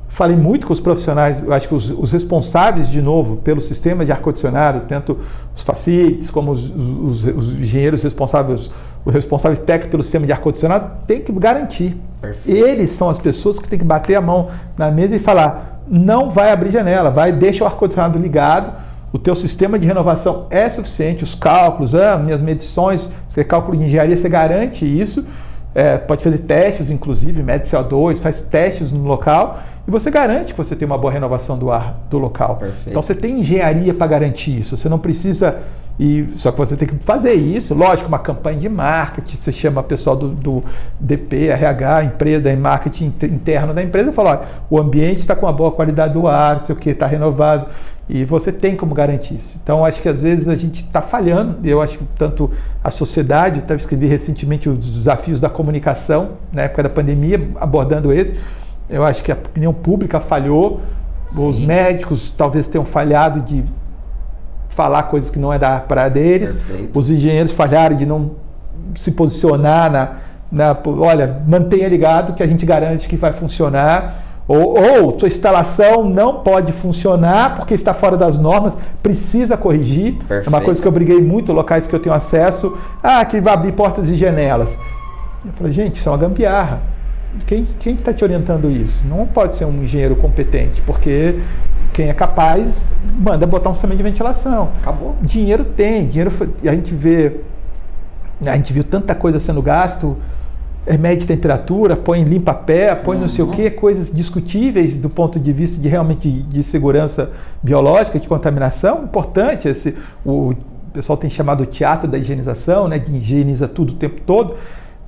falei muito com os profissionais, eu acho que os, os responsáveis de novo pelo sistema de ar condicionado, tanto os facilities como os, os, os engenheiros responsáveis, os responsáveis técnicos pelo sistema de ar-condicionado têm que garantir. Perfeito. Eles são as pessoas que têm que bater a mão na mesa e falar: não vai abrir janela, vai, deixa o ar-condicionado ligado. O teu sistema de renovação é suficiente, os cálculos, ah, minhas medições, você cálculo de engenharia, você garante isso. É, pode fazer testes, inclusive, mede CO2, faz testes no local e você garante que você tem uma boa renovação do ar do local. Perfeito. Então você tem engenharia para garantir isso. Você não precisa e só que você tem que fazer isso, lógico, uma campanha de marketing, você chama o pessoal do, do DP, RH, empresa, marketing interno da empresa e fala, olha, o ambiente está com uma boa qualidade do ar, sei o que, está renovado, e você tem como garantir isso. Então, acho que às vezes a gente está falhando, eu acho que tanto a sociedade, eu escrevi recentemente os desafios da comunicação, na época da pandemia, abordando esse, eu acho que a opinião pública falhou, Sim. os médicos talvez tenham falhado de falar coisas que não é da praia deles. Perfeito. Os engenheiros falharam de não se posicionar na, na, olha, mantenha ligado que a gente garante que vai funcionar. Ou, ou sua instalação não pode funcionar porque está fora das normas, precisa corrigir. Perfeito. É uma coisa que eu briguei muito, locais que eu tenho acesso, ah, que vai abrir portas e janelas. Eu falei, gente, isso é uma gambiarra. Quem está te orientando isso? Não pode ser um engenheiro competente, porque quem é capaz manda botar um sistema de ventilação. Acabou. Dinheiro tem, dinheiro foi, a gente vê, a gente viu tanta coisa sendo gasto, mede temperatura, põe limpa pé, põe uhum. não sei o que, coisas discutíveis do ponto de vista de realmente de segurança biológica, de contaminação, importante esse o pessoal tem chamado o teatro da higienização, né, de higieniza tudo o tempo todo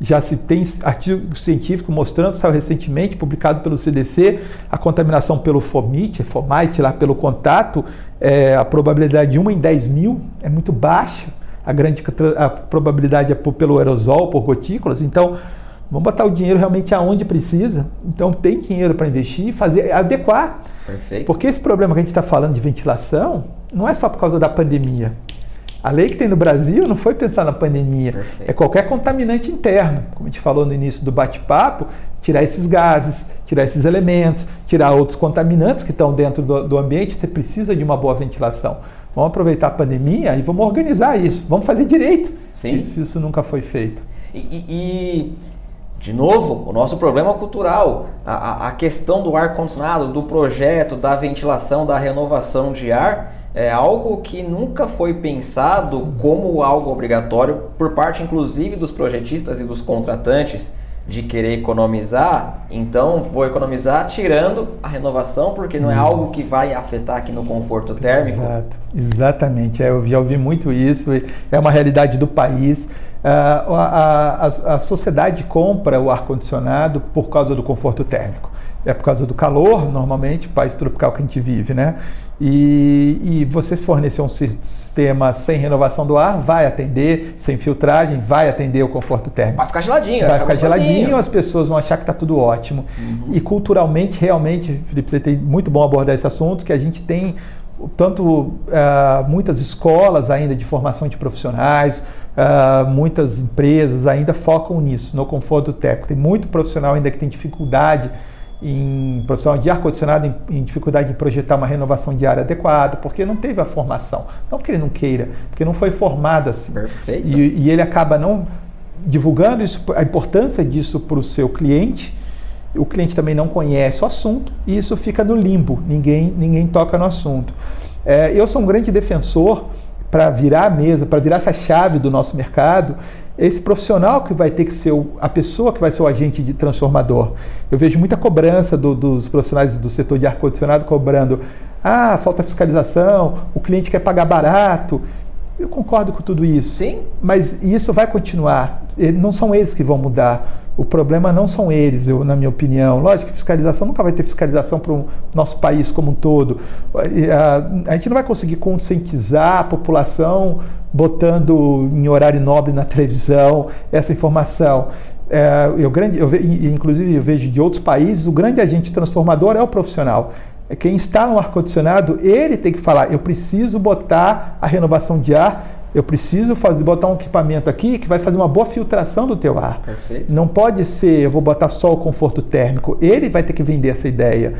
já se tem artigo científico mostrando, saiu recentemente, publicado pelo CDC, a contaminação pelo fomite, fomite lá pelo contato, é, a probabilidade de 1 em 10 mil é muito baixa, a grande a probabilidade é por, pelo aerosol, por gotículas, então vamos botar o dinheiro realmente aonde precisa, então tem dinheiro para investir e fazer, adequar. Perfeito. Porque esse problema que a gente está falando de ventilação não é só por causa da pandemia. A lei que tem no Brasil não foi pensar na pandemia, Perfeito. é qualquer contaminante interno. Como a gente falou no início do bate-papo, tirar esses gases, tirar esses elementos, tirar outros contaminantes que estão dentro do, do ambiente, você precisa de uma boa ventilação. Vamos aproveitar a pandemia e vamos organizar isso, vamos fazer direito, Sim. se isso nunca foi feito. E, e, e, de novo, o nosso problema cultural, a, a questão do ar-condicionado, do projeto, da ventilação, da renovação de ar é algo que nunca foi pensado Sim. como algo obrigatório por parte inclusive dos projetistas e dos contratantes de querer economizar, então vou economizar tirando a renovação, porque não é algo que vai afetar aqui no conforto térmico. Exato. Exatamente, é, eu já ouvi muito isso, é uma realidade do país. Uh, a, a, a sociedade compra o ar-condicionado por causa do conforto térmico é por causa do calor, normalmente, país tropical que a gente vive, né? E, e você fornecer um sistema sem renovação do ar, vai atender, sem filtragem, vai atender o conforto térmico. Vai ficar geladinho. Vai ficar geladinho, as pessoas vão achar que está tudo ótimo. Uhum. E culturalmente, realmente, Felipe, você tem muito bom abordar esse assunto, que a gente tem tanto uh, muitas escolas ainda de formação de profissionais, uh, muitas empresas ainda focam nisso, no conforto térmico. Tem muito profissional ainda que tem dificuldade em profissional de ar-condicionado em, em, dificuldade de projetar uma renovação de área adequada, porque não teve a formação. Não porque ele não queira, porque não foi formado assim. Perfeito. E, e ele acaba não divulgando isso, a importância disso para o seu cliente. O cliente também não conhece o assunto e isso fica no limbo, ninguém, ninguém toca no assunto. É, eu sou um grande defensor para virar a mesa, para virar essa chave do nosso mercado, esse profissional que vai ter que ser o, a pessoa que vai ser o agente de transformador. Eu vejo muita cobrança do, dos profissionais do setor de ar-condicionado cobrando: ah, falta fiscalização, o cliente quer pagar barato. Eu concordo com tudo isso. Sim. Mas isso vai continuar. Não são eles que vão mudar. O problema não são eles, eu, na minha opinião. Lógico que fiscalização nunca vai ter fiscalização para o nosso país como um todo. A, a gente não vai conseguir conscientizar a população botando em horário nobre na televisão essa informação. É, eu, grande, eu, inclusive, eu vejo de outros países, o grande agente transformador é o profissional. Quem está no ar-condicionado, ele tem que falar: eu preciso botar a renovação de ar Eu preciso fazer, botar um equipamento aqui que vai fazer uma boa filtração do teu ar. Perfeito. Não pode ser, eu vou botar só o conforto térmico. Ele vai ter que vender essa ideia.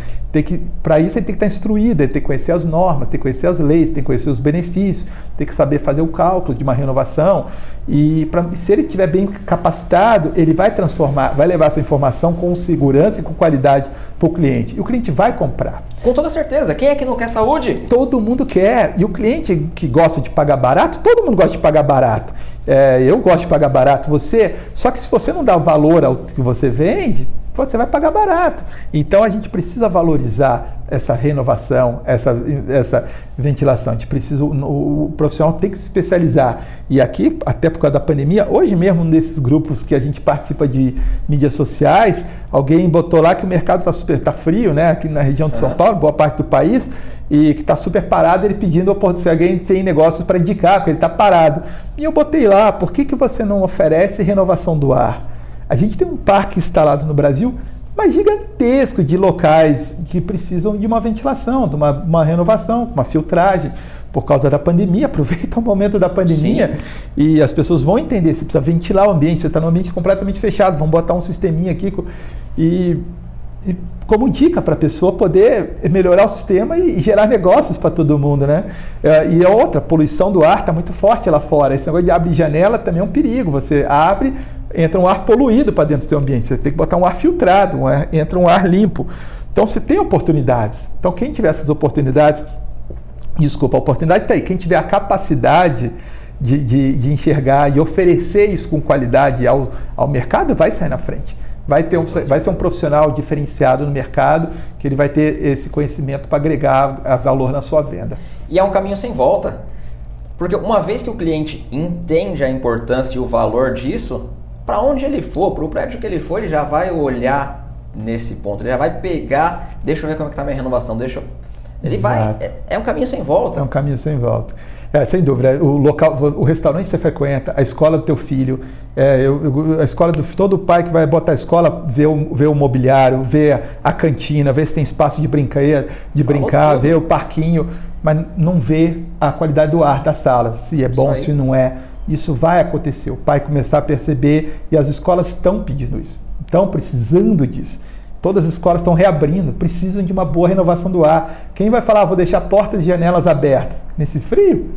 Para isso ele tem que estar instruído, ele tem que conhecer as normas, tem que conhecer as leis, tem que conhecer os benefícios, tem que saber fazer o cálculo de uma renovação. E pra, se ele estiver bem capacitado, ele vai transformar, vai levar essa informação com segurança e com qualidade para o cliente. E o cliente vai comprar. Com toda certeza. Quem é que não quer saúde? Todo mundo quer. E o cliente que gosta de pagar barato, todo mundo gosta de pagar barato. É, eu gosto de pagar barato, você. Só que se você não dá valor ao que você vende, você vai pagar barato. Então a gente precisa valorizar essa renovação, essa, essa ventilação. A gente precisa, o, o, profissional tem que se especializar. E aqui, até por causa da pandemia, hoje mesmo nesses grupos que a gente participa de mídias sociais, alguém botou lá que o mercado está super, tá frio, né? Aqui na região de São Paulo, boa parte do país, e que está super parado, ele pedindo se alguém tem negócios para indicar, porque ele está parado. E eu botei lá, por que, que você não oferece renovação do ar? A gente tem um parque instalado no Brasil, mas gigantesco, de locais que precisam de uma ventilação, de uma, uma renovação, uma filtragem por causa da pandemia, [laughs] aproveita o momento da pandemia Sim. e as pessoas vão entender, você precisa ventilar o ambiente, você está num ambiente completamente fechado, vão botar um sisteminha aqui e, e como dica para a pessoa poder melhorar o sistema e, e gerar negócios para todo mundo, né? É, e a outra, a poluição do ar está muito forte lá fora, esse negócio de abrir janela também é um perigo, você abre, entra um ar poluído para dentro do seu ambiente. Você tem que botar um ar filtrado, um ar, entra um ar limpo. Então você tem oportunidades. Então quem tiver essas oportunidades, desculpa, a oportunidade está aí. Quem tiver a capacidade de, de, de, enxergar e oferecer isso com qualidade ao, ao mercado, vai sair na frente. Vai, ter um, vai ser um profissional diferenciado no mercado, que ele vai ter esse conhecimento para agregar valor na sua venda. E é um caminho sem volta. Porque uma vez que o cliente entende a importância e o valor disso, para onde ele for, para o prédio que ele for, ele já vai olhar nesse ponto, ele já vai pegar, deixa eu ver como é que está a minha renovação, deixa eu... Ele Exato. vai, é, é, um caminho sem volta. É um caminho sem volta. É, sem dúvida, o local, o restaurante que você frequenta, a escola do teu filho, é, eu, a escola do todo pai que vai botar a escola vê o, vê o mobiliário, vê a cantina, vê se tem espaço de brincar, de brincar, vê o parquinho, mas não vê a qualidade do ar da sala, se é bom, se não é isso vai acontecer. O pai começar a perceber e as escolas estão pedindo isso, estão precisando disso. Todas as escolas estão reabrindo, precisam de uma boa renovação do ar. Quem vai falar, ah, vou deixar portas e janelas abertas nesse frio?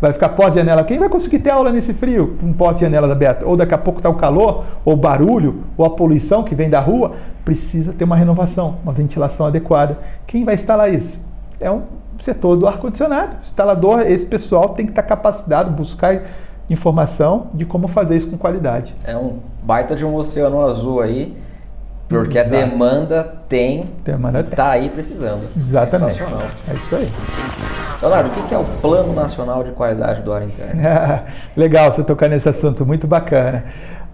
Vai ficar porta e janela. Quem vai conseguir ter aula nesse frio com portas e janelas abertas? Ou daqui a pouco está o calor, ou o barulho, ou a poluição que vem da rua? Precisa ter uma renovação, uma ventilação adequada. Quem vai instalar isso? É um setor do ar-condicionado. Instalador, esse pessoal tem que estar capacitado, buscar informação de como fazer isso com qualidade. É um baita de um oceano azul aí, porque Exato. a demanda tem demanda e está aí precisando. Exatamente. É isso aí. Leonardo, o que é o Plano Nacional de Qualidade do Ar Interno? [laughs] Legal você tocar nesse assunto, muito bacana.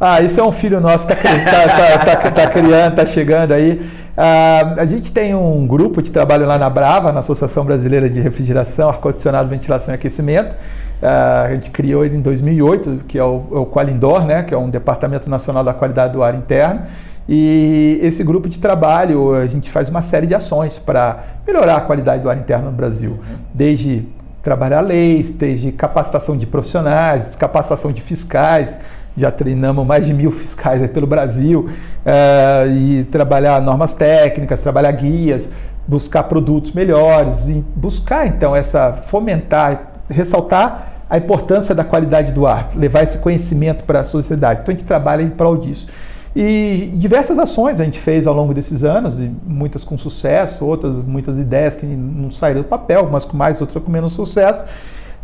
Ah, isso é um filho nosso que está tá, tá, tá, tá, criando, está chegando aí. Ah, a gente tem um grupo de trabalho lá na Brava, na Associação Brasileira de Refrigeração, Ar-Condicionado, Ventilação e Aquecimento. Ah, a gente criou ele em 2008, que é o, é o Qualindor, né, que é um Departamento Nacional da Qualidade do Ar Interno. E esse grupo de trabalho, a gente faz uma série de ações para melhorar a qualidade do ar interno no Brasil, desde trabalhar leis, desde capacitação de profissionais, capacitação de fiscais, já treinamos mais de mil fiscais pelo Brasil, uh, e trabalhar normas técnicas, trabalhar guias, buscar produtos melhores, e buscar então essa fomentar, ressaltar a importância da qualidade do ar, levar esse conhecimento para a sociedade. Então a gente trabalha em prol disso. E diversas ações a gente fez ao longo desses anos, muitas com sucesso, outras muitas ideias que não saíram do papel, umas com mais, outras com menos sucesso.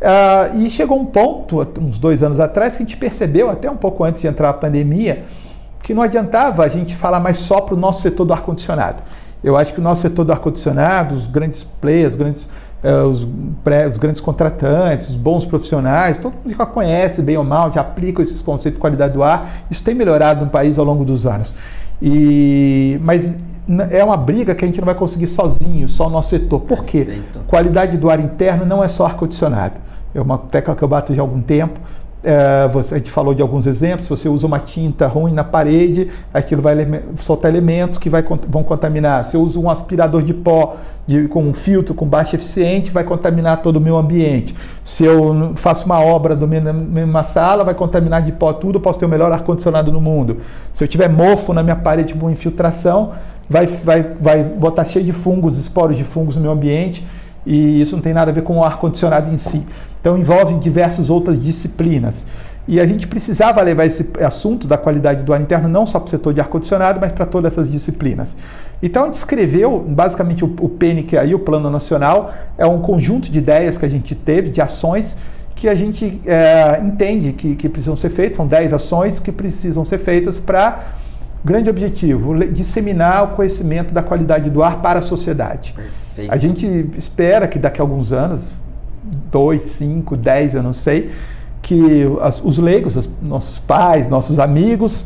Uh, e chegou um ponto, uns dois anos atrás, que a gente percebeu, até um pouco antes de entrar a pandemia, que não adiantava a gente falar mais só para o nosso setor do ar-condicionado. Eu acho que o nosso setor do ar-condicionado, os grandes players, grandes, os, pré, os, grandes contratantes, os bons profissionais, todo mundo já conhece bem ou mal, já aplica esses conceitos de qualidade do ar. Isso tem melhorado no país ao longo dos anos. E, mas é uma briga que a gente não vai conseguir sozinho, só o nosso setor. Por quê? Qualidade do ar interno não é só ar-condicionado é uma tecla que eu bato já há algum tempo. É, você, a gente falou de alguns exemplos, se você usa uma tinta ruim na parede, aquilo vai soltar elementos que vai, vão contaminar. Se eu uso um aspirador de pó de, com um filtro com baixa eficiente, vai contaminar todo o meu ambiente. Se eu faço uma obra na mesma sala, vai contaminar de pó tudo, posso ter o melhor ar-condicionado no mundo. Se eu tiver mofo na minha parede com infiltração, vai, vai, vai botar cheio de fungos, esporos de fungos no meu ambiente, e isso não tem nada a ver com o ar-condicionado em si. Então envolve diversas outras disciplinas. E a gente precisava levar esse assunto da qualidade do ar interno não só para o setor de ar-condicionado, mas para todas essas disciplinas. Então a gente escreveu, basicamente, o, o PNQ aí, o Plano Nacional, é um conjunto de ideias que a gente teve, de ações, que a gente é, entende que, que precisam ser feitas, são 10 ações que precisam ser feitas para grande objetivo, disseminar o conhecimento da qualidade do ar para a sociedade. Perfeito. A gente espera que daqui a alguns anos, dois, cinco, dez, eu não sei, que as, os leigos, os nossos pais, nossos amigos,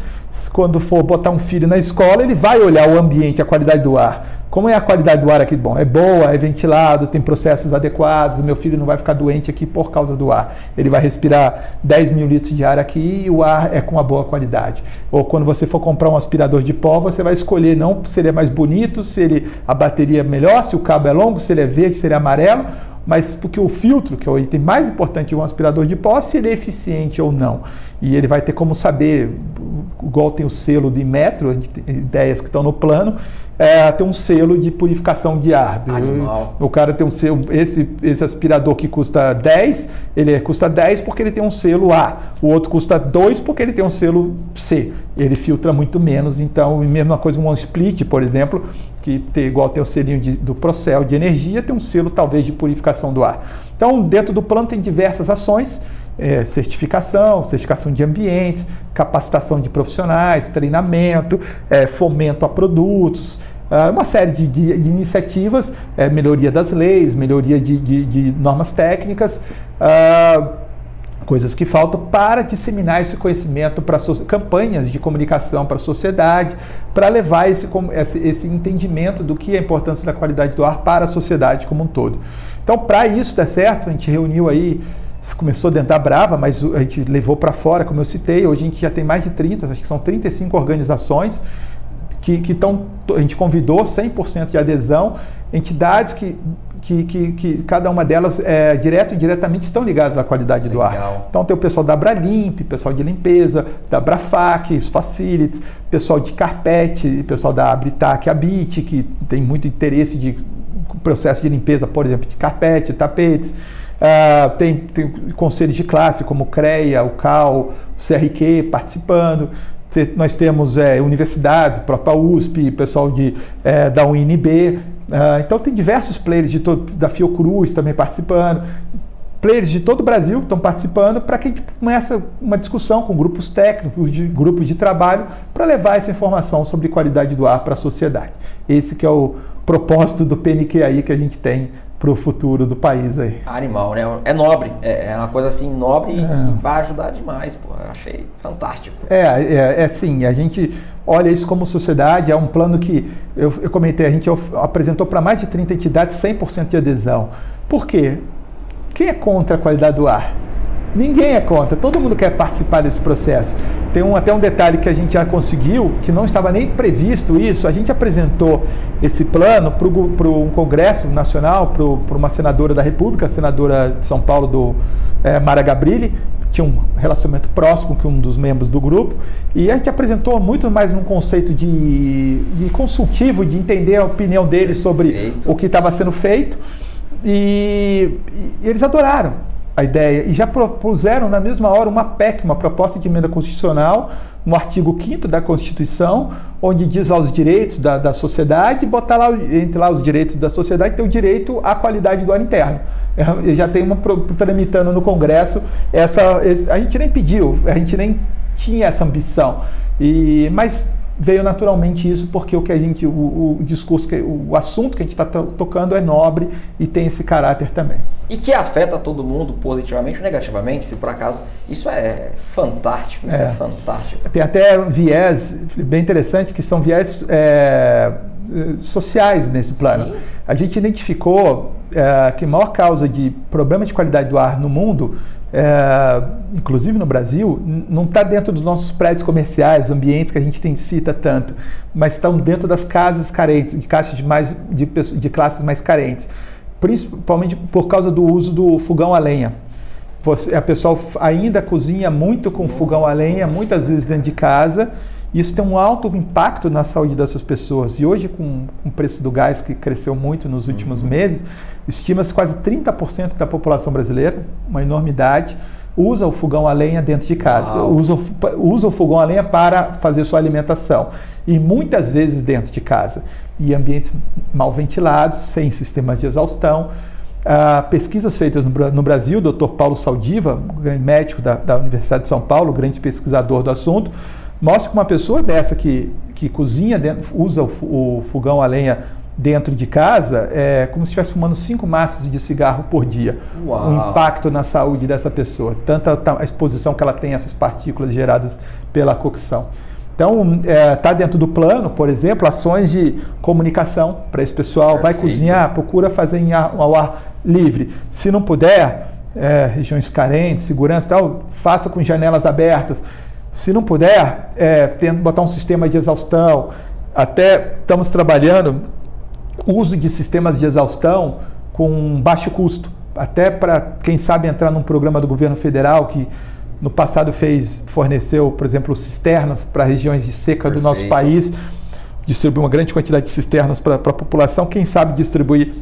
quando for botar um filho na escola, ele vai olhar o ambiente, a qualidade do ar. Como é a qualidade do ar aqui? Bom, é boa, é ventilado, tem processos adequados, meu filho não vai ficar doente aqui por causa do ar. Ele vai respirar 10 mil litros de ar aqui e o ar é com uma boa qualidade. Ou quando você for comprar um aspirador de pó, você vai escolher não se ele é mais bonito, se ele, a bateria é melhor, se o cabo é longo, se ele é verde, se ele é amarelo, mas porque o filtro, que é o item mais importante de um aspirador de pó, se ele é eficiente ou não. E ele vai ter como saber, igual tem o selo de metro, ideias que estão no plano, é, ter um selo de purificação de ar. Animal. O cara tem um selo, esse, esse aspirador que custa 10, ele custa 10 porque ele tem um selo A. O outro custa 2 porque ele tem um selo C. Ele filtra muito menos, então, mesma coisa, um split, por exemplo, que tem, igual tem o selinho de, do Procel de energia, tem um selo talvez de purificação do ar. Então, dentro do plano tem diversas ações, é, certificação, certificação de ambientes, capacitação de profissionais, treinamento, é, fomento a produtos, uma série de, de, de iniciativas, é, melhoria das leis, melhoria de, de normas técnicas, uh, coisas que faltam para disseminar esse conhecimento para so campanhas de comunicação para a sociedade, para levar esse, esse, esse, entendimento do que é a importância da qualidade do ar para a sociedade como um todo. Então, para isso dar certo, a gente reuniu aí, começou dentro da Brava, mas a gente levou para fora, como eu citei, hoje a gente já tem mais de 30, acho que são 35 organizações que, que tão, a gente convidou 100% de adesão, entidades que que, que, que, cada uma delas, é, direto e indiretamente, estão ligadas à qualidade Legal. do ar. Então tem o pessoal da Abralimp, pessoal de limpeza, da Brafac, os facilities, pessoal de carpete, pessoal da Abritac, Abit, que tem muito interesse de processo de limpeza, por exemplo, de carpete, tapetes. Uh, tem, tem conselhos de classe como o CREA, o CAL, o CRQ participando nós temos é, universidades, própria USP, pessoal de, é, da UNB, Uh, então tem diversos players de todo, da Fiocruz também participando, players de todo o Brasil estão participando para que a gente comece uma discussão com grupos técnicos, de, grupos de trabalho, para levar essa informação sobre qualidade do ar para a sociedade. Esse que é o propósito do PNQ aí que a gente tem para o futuro do país aí. Animal, né? É nobre, é, é uma coisa assim nobre é. que vai ajudar demais, pô. Eu achei fantástico. É, é, é sim, a gente olha isso como sociedade, é um plano que eu, eu comentei, a gente apresentou para mais de 30 entidades 100% de adesão. Por quê? Quem é contra a qualidade do ar? Ninguém é contra, todo mundo quer participar desse processo. Tem um, até um detalhe que a gente já conseguiu, que não estava nem previsto isso. A gente apresentou esse plano para um Congresso Nacional, para uma senadora da República, a senadora de São Paulo, do é, Mara Gabrilli, tinha um relacionamento próximo com um dos membros do grupo, e a gente apresentou muito mais num conceito de, de consultivo, de entender a opinião deles sobre o que estava sendo feito, e, e eles adoraram a ideia e já propuseram na mesma hora uma PEC, uma proposta de emenda constitucional, no artigo 5 da Constituição, onde diz lá os direitos da, da sociedade, botar lá, entre lá os direitos da sociedade, tem o direito à qualidade do ar interno. É, já tem uma tramitando no Congresso, essa, a gente nem pediu, a gente nem tinha essa ambição. E, mas veio naturalmente isso porque o que a gente, o, o discurso, o assunto que a gente está tocando é nobre e tem esse caráter também. E que afeta todo mundo positivamente ou negativamente, se por acaso. Isso é fantástico, isso é, é fantástico. Tem até viés bem interessante que são viés é, sociais nesse plano. Sim. a gente identificou é, que a maior causa de problema de qualidade do ar no mundo, é, inclusive no Brasil, não está dentro dos nossos prédios comerciais, ambientes que a gente tem, cita tanto, mas estão dentro das casas carentes, de, de, mais, de, de classes mais carentes, principalmente por causa do uso do fogão a lenha. Você, a pessoa ainda cozinha muito com fogão a lenha, muitas vezes dentro de casa, isso tem um alto impacto na saúde dessas pessoas. E hoje, com, com o preço do gás que cresceu muito nos últimos uhum. meses, estima-se quase 30% da população brasileira, uma enormidade, usa o fogão a lenha dentro de casa, usa, usa o fogão a lenha para fazer sua alimentação. E muitas vezes dentro de casa. E ambientes mal ventilados, sem sistemas de exaustão. Uh, pesquisas feitas no, no, Brasil, o Dr. Paulo Saldiva, grande médico da, da Universidade de São Paulo, grande pesquisador do assunto, mostra que uma pessoa dessa que, que cozinha, dentro, usa o, o, fogão a lenha dentro de casa, é como se estivesse fumando cinco massas de cigarro por dia. Uau. O impacto na saúde dessa pessoa, tanto a, exposição que ela tem a essas partículas geradas pela cocção. Então, está é, tá dentro do plano, por exemplo, ações de comunicação para esse pessoal. Perfeito. Vai cozinhar, procura fazer em ar, ao ar livre. Se não puder, é, regiões carentes, segurança e tal, faça com janelas abertas. Se não puder, é, tem, botar um sistema de exaustão. Até estamos trabalhando uso de sistemas de exaustão com baixo custo. Até para quem sabe entrar num programa do governo federal que no passado fez, forneceu, por exemplo, cisternas para regiões de seca Perfeito. do nosso país, distribuiu uma grande quantidade de cisternas para a população. Quem sabe distribuir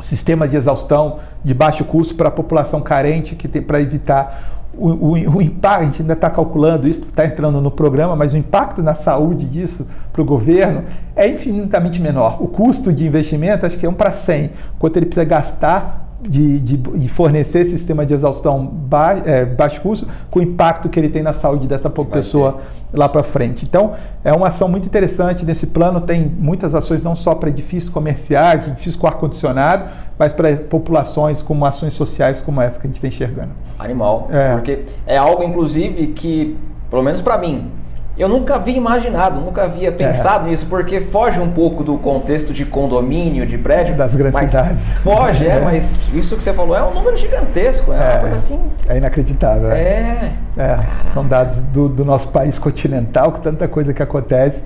sistemas de exaustão de baixo custo para a população carente que tem para evitar o, o, o, impacto, a gente ainda está calculando isso, está entrando no programa, mas o impacto na saúde disso para o governo é infinitamente menor. O custo de investimento acho que é um para 100, quanto ele precisa gastar de, de, de, fornecer sistema de exaustão ba, é, baixo custo com o impacto que ele tem na saúde dessa pessoa lá para frente. Então, é uma ação muito interessante. Nesse plano tem muitas ações, não só para edifícios comerciais, edifícios com ar-condicionado, mas para populações como ações sociais como essa que a gente está enxergando. Animal. É. Porque é algo, inclusive, que, pelo menos para mim, eu nunca havia imaginado, nunca havia pensado é. nisso, porque foge um pouco do contexto de condomínio, de prédio. Das grandes cidades. Foge, é, [laughs] é, mas isso que você falou é um número gigantesco, é, é uma coisa assim. É inacreditável. É. é são dados do, do, nosso país continental, com tanta coisa que acontece.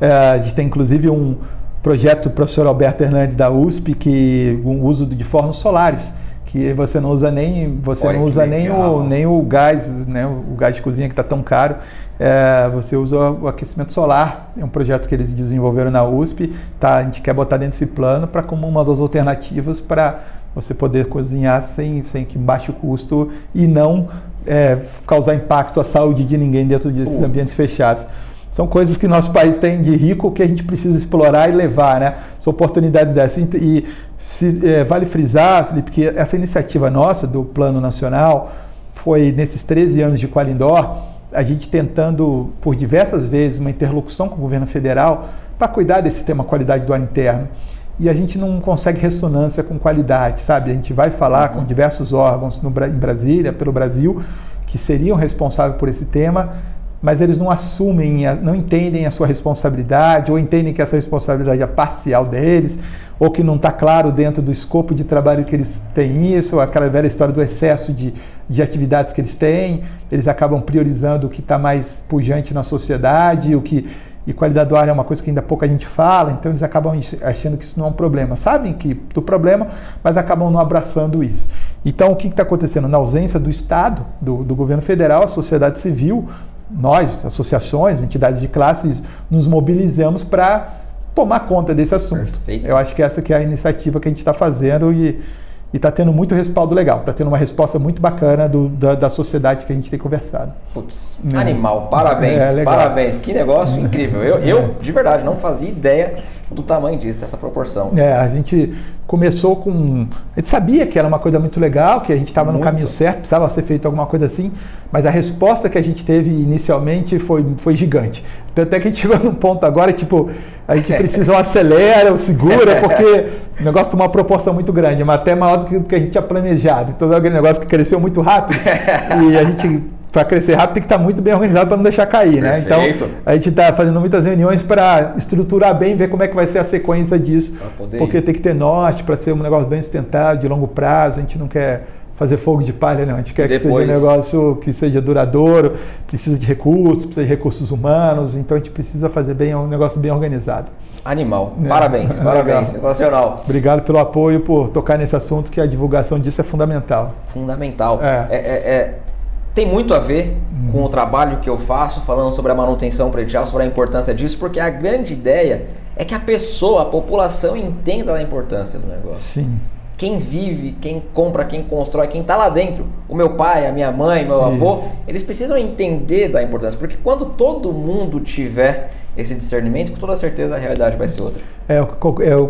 É, a gente tem inclusive um projeto do professor Alberto Hernandes da USP, que o um uso de fornos solares que você não usa nem você Olha não usa nem o, nem o gás né o gás de cozinha que está tão caro. É, você usa o aquecimento solar é um projeto que eles desenvolveram na USP tá a gente quer botar dentro desse plano para como uma das alternativas para você poder cozinhar sem sem que baixo custo e não é, causar impacto à saúde de ninguém dentro desses Ups. ambientes fechados são coisas que nosso país tem de rico que a gente precisa explorar e levar, né? São oportunidades dessas. E se, é, vale frisar, Felipe, que essa iniciativa nossa do Plano Nacional foi nesses 13 anos de Qualindor, a gente tentando por diversas vezes uma interlocução com o governo federal para cuidar desse tema qualidade do ar interno. E a gente não consegue ressonância com qualidade, sabe? A gente vai falar com diversos órgãos no, em Brasília, pelo Brasil, que seriam responsáveis por esse tema, mas eles não assumem, não entendem a sua responsabilidade, ou entendem que essa responsabilidade é parcial deles, ou que não está claro dentro do escopo de trabalho que eles têm isso, aquela velha história do excesso de, de atividades que eles têm, eles acabam priorizando o que está mais pujante na sociedade, o que e qualidade do ar é uma coisa que ainda pouca gente fala, então eles acabam achando que isso não é um problema. Sabem que do problema, mas acabam não abraçando isso. Então, o que está acontecendo? Na ausência do Estado, do, do governo federal, a sociedade civil nós, associações, entidades de classes, nos mobilizamos para tomar conta desse assunto. Perfeito. Eu acho que essa que é a iniciativa que a gente está fazendo e está tendo muito respaldo legal, está tendo uma resposta muito bacana do, da, da, sociedade que a gente tem conversado. Putz, é. animal, parabéns, é, parabéns, que negócio incrível. Eu, eu, é. de verdade, não fazia ideia do tamanho disso, dessa proporção. É, a gente começou com. A gente sabia que era uma coisa muito legal, que a gente estava no caminho certo, precisava ser feito alguma coisa assim, mas a resposta que a gente teve inicialmente foi, foi gigante. Tanto é que a gente [laughs] chegou num ponto agora, tipo, a gente precisa ou acelera ou segura, [laughs] porque o negócio tomou uma proporção muito grande, mas até maior do que, a gente tinha planejado. Então é um negócio que cresceu muito rápido [laughs] e a gente para crescer rápido tem que estar muito bem organizado para não deixar cair, né? Então a gente está fazendo muitas reuniões para estruturar bem, ver como é que vai ser a sequência disso, porque tem que ter norte para ser um negócio bem sustentado, de longo prazo. A gente não quer fazer fogo de palha, não. A gente quer que seja um negócio que seja duradouro, precisa de recursos, precisa de recursos humanos, então a gente precisa fazer bem um negócio bem organizado. Animal. É. Parabéns, [laughs] parabéns. Sensacional. Obrigado pelo apoio, por tocar nesse assunto, que a divulgação disso é fundamental. Fundamental. É. É, é, é tem muito a ver hum. com o trabalho que eu faço, falando sobre a manutenção predial, sobre a importância disso, porque a grande ideia é que a pessoa, a população entenda a importância do negócio. Sim quem vive, quem compra, quem constrói, quem está lá dentro, o meu pai, a minha mãe, meu avô, Isso. eles precisam entender da importância, porque quando todo mundo tiver esse discernimento, com toda certeza a realidade vai ser outra. É, é,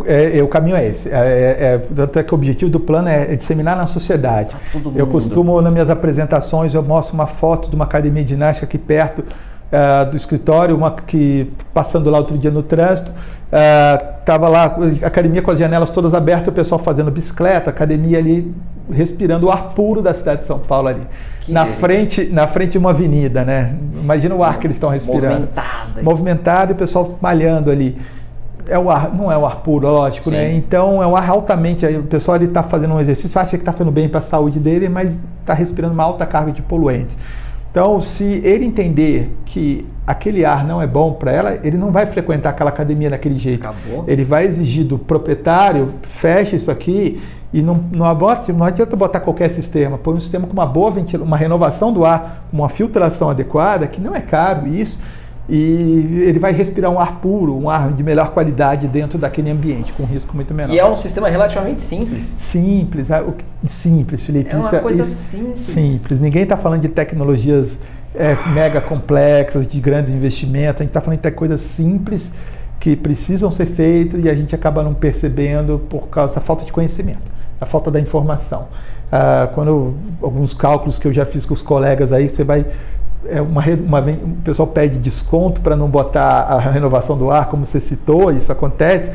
é, é o caminho é esse. É, é, tanto é que o objetivo do plano é, disseminar na sociedade. eu costumo, nas minhas apresentações, eu mostro uma foto de uma academia de ginástica aqui perto, uh, do escritório, uma que passando lá outro dia no trânsito, estava uh, lá academia com as janelas todas abertas, o pessoal fazendo bicicleta, academia ali respirando o ar puro da cidade de São Paulo ali. Que na frente, na frente de uma avenida, né? Imagina o ar que eles estão respirando. Movimentado. Movimentado e o pessoal malhando ali. É o ar, não é o ar puro, lógico, né? Sim. né? Então é um ar altamente. O pessoal ali está fazendo um exercício, acha que está fazendo bem para a saúde dele, mas está respirando uma alta carga de poluentes. Então, se ele entender que aquele ar não é bom para ela, ele não vai frequentar aquela academia daquele jeito. Acabou. Ele vai exigir do proprietário, feche isso aqui e não, não, abote, não adianta botar qualquer sistema. Põe um sistema com uma boa ventilação, uma renovação do ar, uma filtração adequada, que não é caro isso e ele vai respirar um ar puro, um ar de melhor qualidade dentro daquele ambiente, com um risco muito menor. E é um sistema relativamente simples. Simples, é simples, Felipe. É uma é coisa simples. Simples. Ninguém está falando de tecnologias é, mega complexas, de grandes investimentos. A gente está falando de coisas simples que precisam ser feitas e a gente acaba não percebendo por causa da falta de conhecimento, da falta da informação. Ah, quando alguns cálculos que eu já fiz com os colegas aí, você vai é uma, uma, o pessoal pede desconto para não botar a [laughs] renovação do ar, como você citou, isso acontece.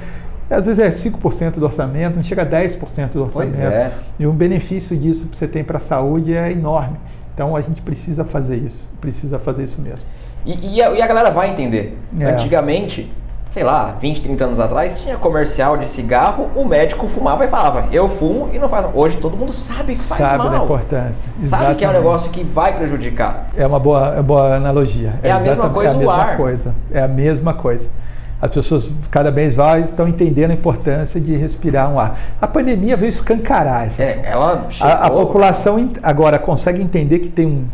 Às vezes é 5% do orçamento, não chega a 10% do orçamento. Pois é. E o benefício disso que você tem para a saúde é enorme. Então a gente precisa fazer isso, precisa fazer isso mesmo. E, e, a, e a, galera vai entender. É. Antigamente, sei lá, 20, 30 anos atrás, tinha comercial de cigarro, o médico fumava e falava, eu fumo e não faz mal. Hoje todo mundo sabe que faz sabe mal. Sabe da importância. Sabe Exatamente. que é um negócio que vai prejudicar. É uma boa, é boa analogia. É, é a mesma coisa é a mesma ar. Coisa. É a mesma coisa. As pessoas cada vez mais estão entendendo a importância de respirar um ar. A pandemia veio escancarar essa. É, ela chegou, a, a população agora consegue entender que tem um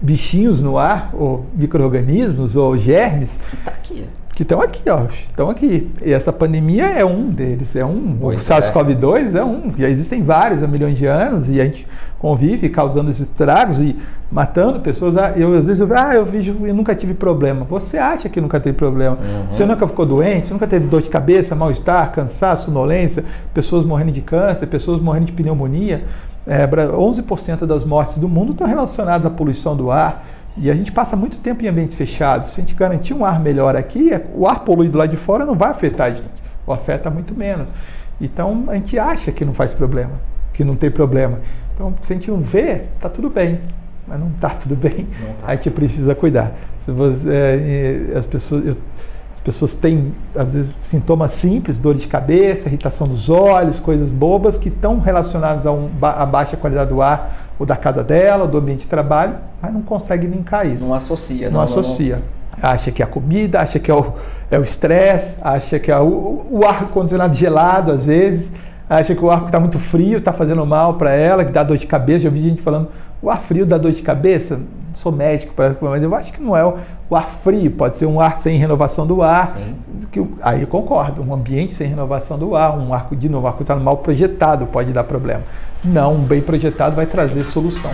bichinhos no ar, ou micro-organismos, ou germes. Que tá aqui que estão aqui, ó, estão aqui. E essa pandemia é um deles, é um. Pois o SARS-CoV-2 é. é. um. Já existem vários há milhões de anos e a gente convive causando esses estragos e matando pessoas. Ah, eu às vezes eu, ah, eu vejo, eu nunca tive problema. Você acha que nunca teve problema? Uhum. Você nunca ficou doente? Você nunca teve dor de cabeça, mal-estar, cansaço, sonolência, pessoas morrendo de câncer, pessoas morrendo de pneumonia? É, 11% das mortes do mundo estão relacionadas à poluição do ar. E a gente passa muito tempo em ambiente fechado. Se a gente garantir um ar melhor aqui, é, o ar poluído lá de fora não vai afetar a gente, ou afeta muito menos. Então a gente acha que não faz problema, que não tem problema. Então se a gente não vê, tá tudo bem. Mas não está tudo bem. Tá. A gente precisa cuidar. Se você, é, as pessoas, eu, pessoas têm, às vezes, sintomas simples, dor de cabeça, irritação dos olhos, coisas bobas que estão relacionadas a, um, a baixa qualidade do ar ou da casa dela, ou do ambiente de trabalho, mas não consegue linkar isso. Não associa. Não, não associa. Não, Acha que é a comida, acha que é o estresse, é acha que é o, o ar-condicionado gelado, às vezes, acha que o ar está muito frio, está fazendo mal para ela, que dá dor de cabeça. Já vi gente falando, o ar frio dá dor de cabeça? Não sou médico, mas eu acho que não é o ar frio, pode ser um ar sem renovação do ar. Que, aí eu concordo, um ambiente sem renovação do ar, um ar de novo, um ar que está mal projetado pode dar problema. Não, um bem projetado vai trazer solução.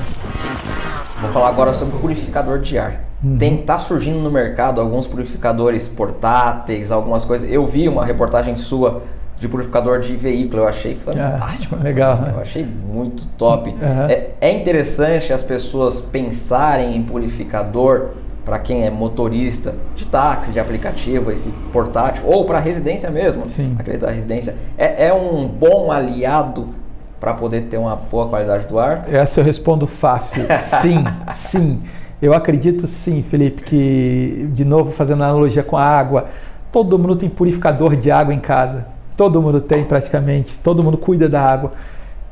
Vou falar agora sobre o purificador de ar. Uhum. Tem, tá surgindo no mercado alguns purificadores portáteis, algumas coisas. Eu vi uma reportagem sua de purificador de veículo, eu achei fantástico. Ah, legal. Né? Eu achei muito top. Uhum. É, é interessante as pessoas pensarem em purificador para quem é motorista de táxi, de aplicativo, esse portátil, ou para residência mesmo, Sim. aqueles da residência. É, é um bom aliado para poder ter uma boa qualidade do ar? Essa eu respondo fácil. [laughs] Sim, sim. Eu acredito sim, Felipe, que, de novo, fazendo analogia com a água, todo mundo tem purificador de água em casa. Todo mundo tem praticamente, todo mundo cuida da água.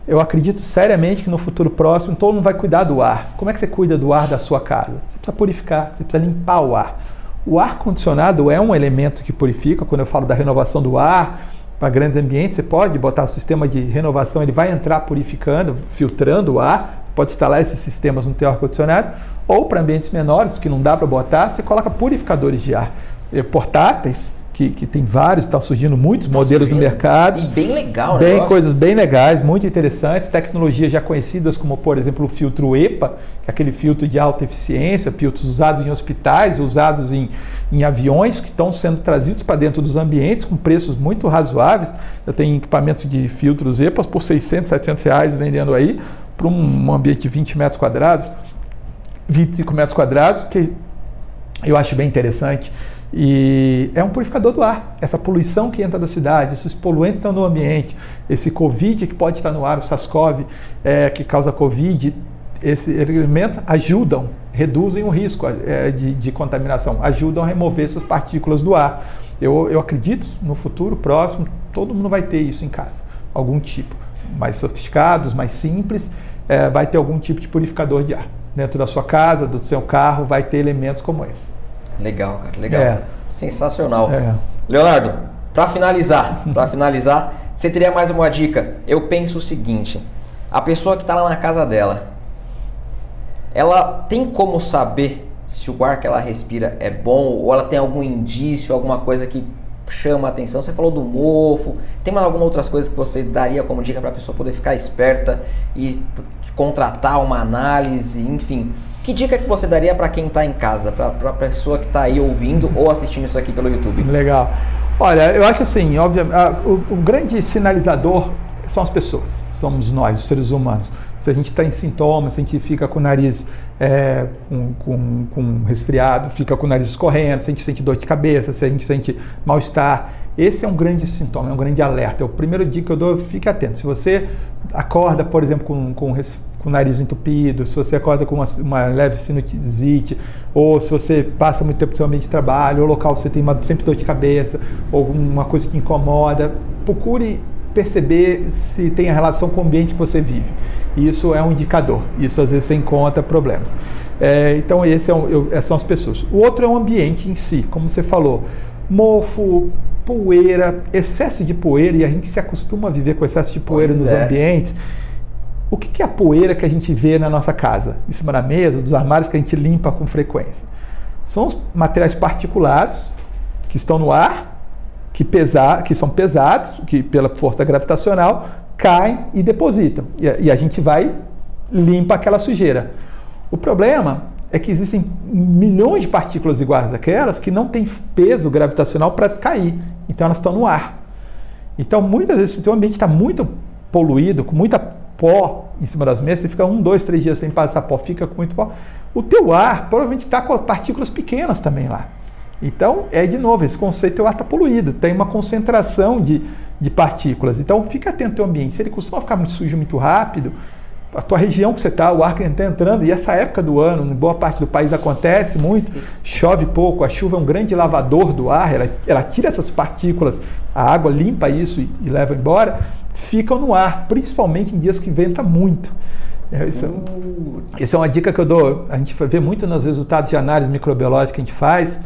Eu acredito seriamente que no futuro próximo todo mundo vai cuidar do ar. Como é que você cuida do ar da sua casa? Você precisa purificar, você precisa limpar o ar. O ar condicionado é um elemento que purifica, quando eu falo da renovação do ar, para grandes ambientes, você pode botar o sistema de renovação, ele vai entrar purificando, filtrando o ar. Você pode instalar esses sistemas no teu ar-condicionado. Ou para ambientes menores, que não dá para botar, você coloca purificadores de ar eh, portáteis que, que tem vários, estão surgindo muitos tá modelos no mercado. E bem legal, né? Bem, coisas bem legais, muito interessantes, tecnologias já conhecidas como, por exemplo, o filtro EPA, que é aquele filtro de alta eficiência, filtros usados em hospitais, usados em, em aviões, que estão sendo trazidos para dentro dos ambientes com preços muito razoáveis. Eu tenho equipamentos de filtros EPAs por 600, 700 reais vendendo aí, para um ambiente de 20 metros quadrados, 25 metros quadrados, que eu acho bem interessante. E é um purificador do ar. Essa poluição que entra da cidade, esses poluentes estão no ambiente, esse Covid que pode estar no ar, o SARS-CoV é, que causa Covid, esses elementos ajudam, reduzem o risco é, de, de, contaminação, ajudam a remover essas partículas do ar. Eu, eu acredito no futuro próximo, todo mundo vai ter isso em casa, algum tipo. Mais sofisticados, mais simples, é, vai ter algum tipo de purificador de ar. Dentro da sua casa, do seu carro, vai ter elementos como esse. Legal, cara, legal. É. Sensacional. É. Leonardo, para finalizar, para finalizar, você teria mais uma dica? Eu penso o seguinte: a pessoa que está lá na casa dela, ela tem como saber se o ar que ela respira é bom ou ela tem algum indício, alguma coisa que chama a atenção? Você falou do mofo, tem mais alguma outras coisas que você daria como dica para a pessoa poder ficar esperta e contratar uma análise, enfim? Que dica que você daria para quem está em casa, para a pessoa que está aí ouvindo ou assistindo isso aqui pelo YouTube? Legal. Olha, eu acho assim, óbvio, o, o grande sinalizador são as pessoas, somos nós, os seres humanos. Se a gente está em sintomas, se a gente fica com o nariz é, com, com, com, resfriado, fica com o nariz escorrendo, se a gente sente dor de cabeça, se a gente sente mal-estar, esse é um grande sintoma, é um grande alerta. É o primeiro dica que eu dou, fique atento. Se você acorda, por exemplo, com, com com o nariz entupido, se você acorda com uma, uma leve sinusite, ou se você passa muito tempo no seu ambiente de trabalho, ou local você tem uma, sempre dor de cabeça, ou alguma coisa que incomoda, procure perceber se tem a relação com o ambiente que você vive. Isso é um indicador. Isso às vezes você encontra problemas. É, então esse é um, eu, essas são as pessoas. O outro é o ambiente em si, como você falou, mofo, poeira, excesso de poeira e a gente se acostuma a viver com excesso de poeira pois nos é. ambientes. O que é a poeira que a gente vê na nossa casa, em cima da mesa, dos armários que a gente limpa com frequência? São os materiais particulados que estão no ar, que, pesar, que são pesados, que pela força gravitacional caem e depositam. E a, e a gente vai limpa aquela sujeira. O problema é que existem milhões de partículas iguais àquelas que não têm peso gravitacional para cair. Então elas estão no ar. Então muitas vezes se o ambiente está muito poluído, com muita pó em cima das mesas, você fica um, dois, três dias sem passar pó, fica com muito pó. O teu ar provavelmente está com partículas pequenas também lá. Então, é de novo, esse conceito, o ar está poluído, tem uma concentração de, de partículas. Então, fica atento ao ambiente. Se ele costuma ficar muito sujo muito rápido, a tua região que você está, o ar que está entrando, e essa época do ano, em boa parte do país acontece muito, chove pouco, a chuva é um grande lavador do ar, ela, ela tira essas partículas, a água limpa isso e, e leva embora ficam no ar, principalmente em dias que venta muito. É, isso, uh. isso, é uma dica que eu dou. A gente vê muito nos resultados de análise microbiológica que a gente faz.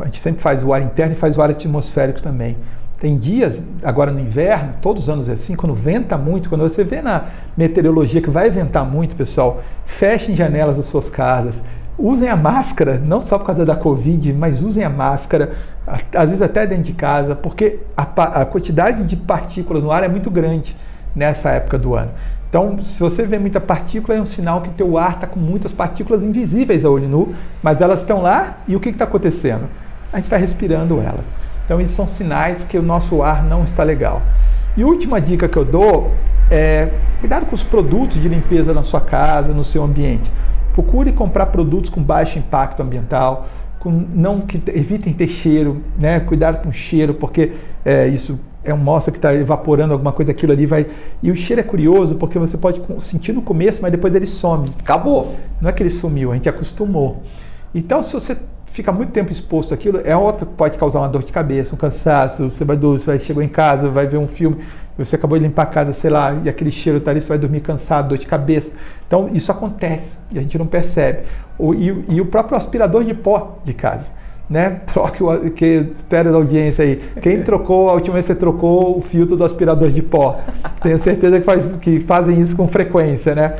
A gente sempre faz o ar interno e faz o ar atmosférico também. Tem dias, agora no inverno, todos os anos é assim, quando venta muito, quando você vê na meteorologia que vai ventar muito, pessoal, fechem janelas das suas casas, usem a máscara, não só por causa da Covid, mas usem a máscara, às vezes até dentro de casa, porque a, a quantidade de partículas no ar é muito grande nessa época do ano. Então, se você vê muita partícula, é um sinal que teu ar está com muitas partículas invisíveis a olho nu, mas elas estão lá e o que está acontecendo? A gente está respirando elas. Então, esses são sinais que o nosso ar não está legal. E última dica que eu dou é cuidado com os produtos de limpeza na sua casa, no seu ambiente. Procure comprar produtos com baixo impacto ambiental, com, não que evitem ter cheiro, né? Cuidado com o cheiro, porque é, isso é um mostra que está evaporando alguma coisa, aquilo ali vai. E o cheiro é curioso porque você pode sentir no começo, mas depois ele some. Acabou. Não é que ele sumiu, a gente acostumou. Então, se você fica muito tempo exposto àquilo, é outra que pode causar uma dor de cabeça, um cansaço. Você vai dormir, você vai chegou em casa, vai ver um filme, você acabou de limpar a casa, sei lá, e aquele cheiro está ali, você vai dormir cansado, dor de cabeça. Então, isso acontece e a gente não percebe. O, e, e o próprio aspirador de pó de casa né? [laughs] Troque o que espera da audiência aí. Quem trocou, a última vez você trocou o filtro do aspirador de pó? Tenho certeza que, faz, que fazem isso com frequência, né?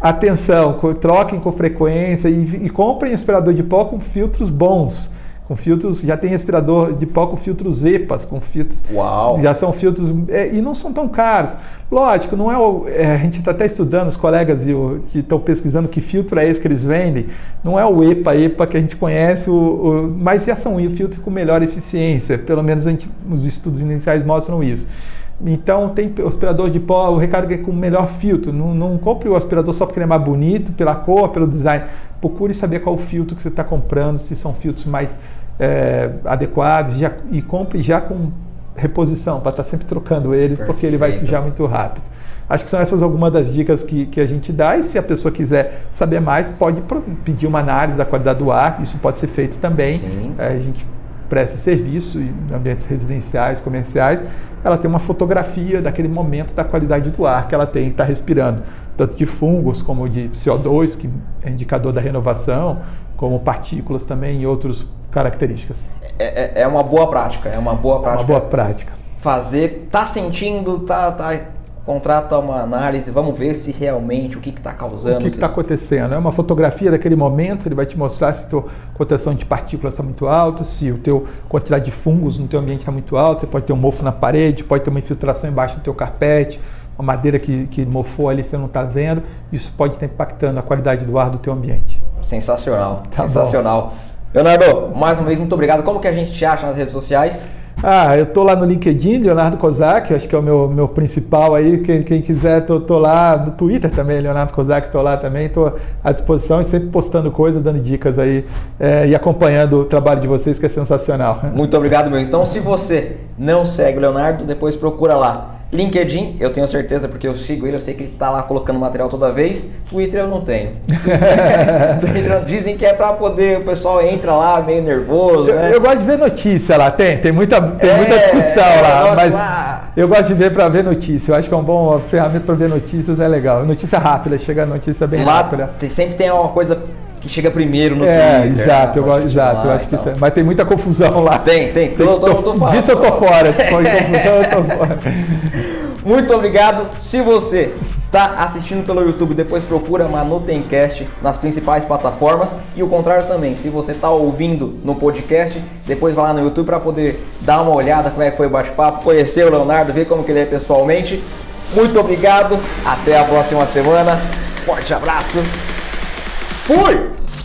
Atenção, troquem com frequência e, e comprem aspirador de pó com filtros bons com filtros, já tem aspirador de pó com filtros EPAs, com filtros. Uau! Já são filtros. É, e não são tão caros. Lógico, não é o. É, a gente está até estudando, os colegas e o, que estão pesquisando que filtro é esse que eles vendem. Não é o EPA, EPA que a gente conhece, o, o, mas já são filtros com melhor eficiência. Pelo menos gente, os estudos iniciais mostram isso. Então tem aspirador de pó, o recarga é com melhor filtro. Não, não, compre o aspirador só porque ele é mais bonito, pela cor, pelo design. Procure saber qual o filtro que você está comprando, se são filtros mais é, adequados já, e compre já com reposição, para estar tá sempre trocando eles, Perfeito. porque ele vai sujar muito rápido. Acho que são essas algumas das dicas que, que a gente dá, e se a pessoa quiser saber mais, pode pedir uma análise da qualidade do ar, isso pode ser feito também. É, a gente presta serviço em ambientes residenciais, comerciais, ela tem uma fotografia daquele momento da qualidade do ar que ela tem, está respirando, tanto de fungos como de CO2, que é indicador da renovação, como partículas também e outras características. É, é, é uma boa prática, é uma boa prática. Uma boa prática. Fazer, tá sentindo, tá, tá contrata uma análise, vamos ver se realmente o que está causando. O que está acontecendo? É uma fotografia daquele momento, ele vai te mostrar se a tua contenção de partículas está muito alta, se o teu quantidade de fungos no teu ambiente está muito alta, você pode ter um mofo na parede, pode ter uma infiltração embaixo do teu carpete, uma madeira que, que mofou ali você não está vendo, isso pode estar impactando a qualidade do ar do teu ambiente. Sensacional, tá sensacional. Bom. Leonardo, mais uma vez, muito obrigado. Como que a gente te acha nas redes sociais? Ah, eu tô lá no LinkedIn, Leonardo Kozak, acho que é o meu, meu principal aí. Quem, quem quiser, tô, tô lá no Twitter também, Leonardo Kozak, tô lá também, tô à disposição e sempre postando coisas, dando dicas aí é, e acompanhando o trabalho de vocês, que é sensacional. Muito obrigado, meu. Então, se você não segue o Leonardo, depois procura lá LinkedIn, eu tenho certeza porque eu sigo ele, eu sei que ele está lá colocando material toda vez. Twitter eu não tenho. [laughs] Twitter, dizem que é para poder, o pessoal entra lá meio nervoso. Eu, né? eu gosto de ver notícia lá, tem, tem muita, tem é, muita discussão é, lá, mas lá. eu gosto de ver para ver notícia. Eu acho que é um bom ferramenta para ver notícias, é legal. Notícia rápida, chega a notícia bem lá, rápida. Sempre tem uma coisa que chega primeiro no é, Twitter. Exato, eu exato, eu acho que isso é, Mas tem muita confusão lá. Tem, tem. tem tô, tô, tô, tô disso eu tô fora. [laughs] confusão eu tô fora. [laughs] Muito obrigado. Se você está assistindo pelo YouTube, depois procura Manutencast nas principais plataformas. E o contrário também, se você está ouvindo no podcast, depois vai lá no YouTube para poder dar uma olhada como é que foi o bate-papo, conhecer o Leonardo, ver como que ele é pessoalmente. Muito obrigado. Até a próxima semana. Forte abraço. Fui!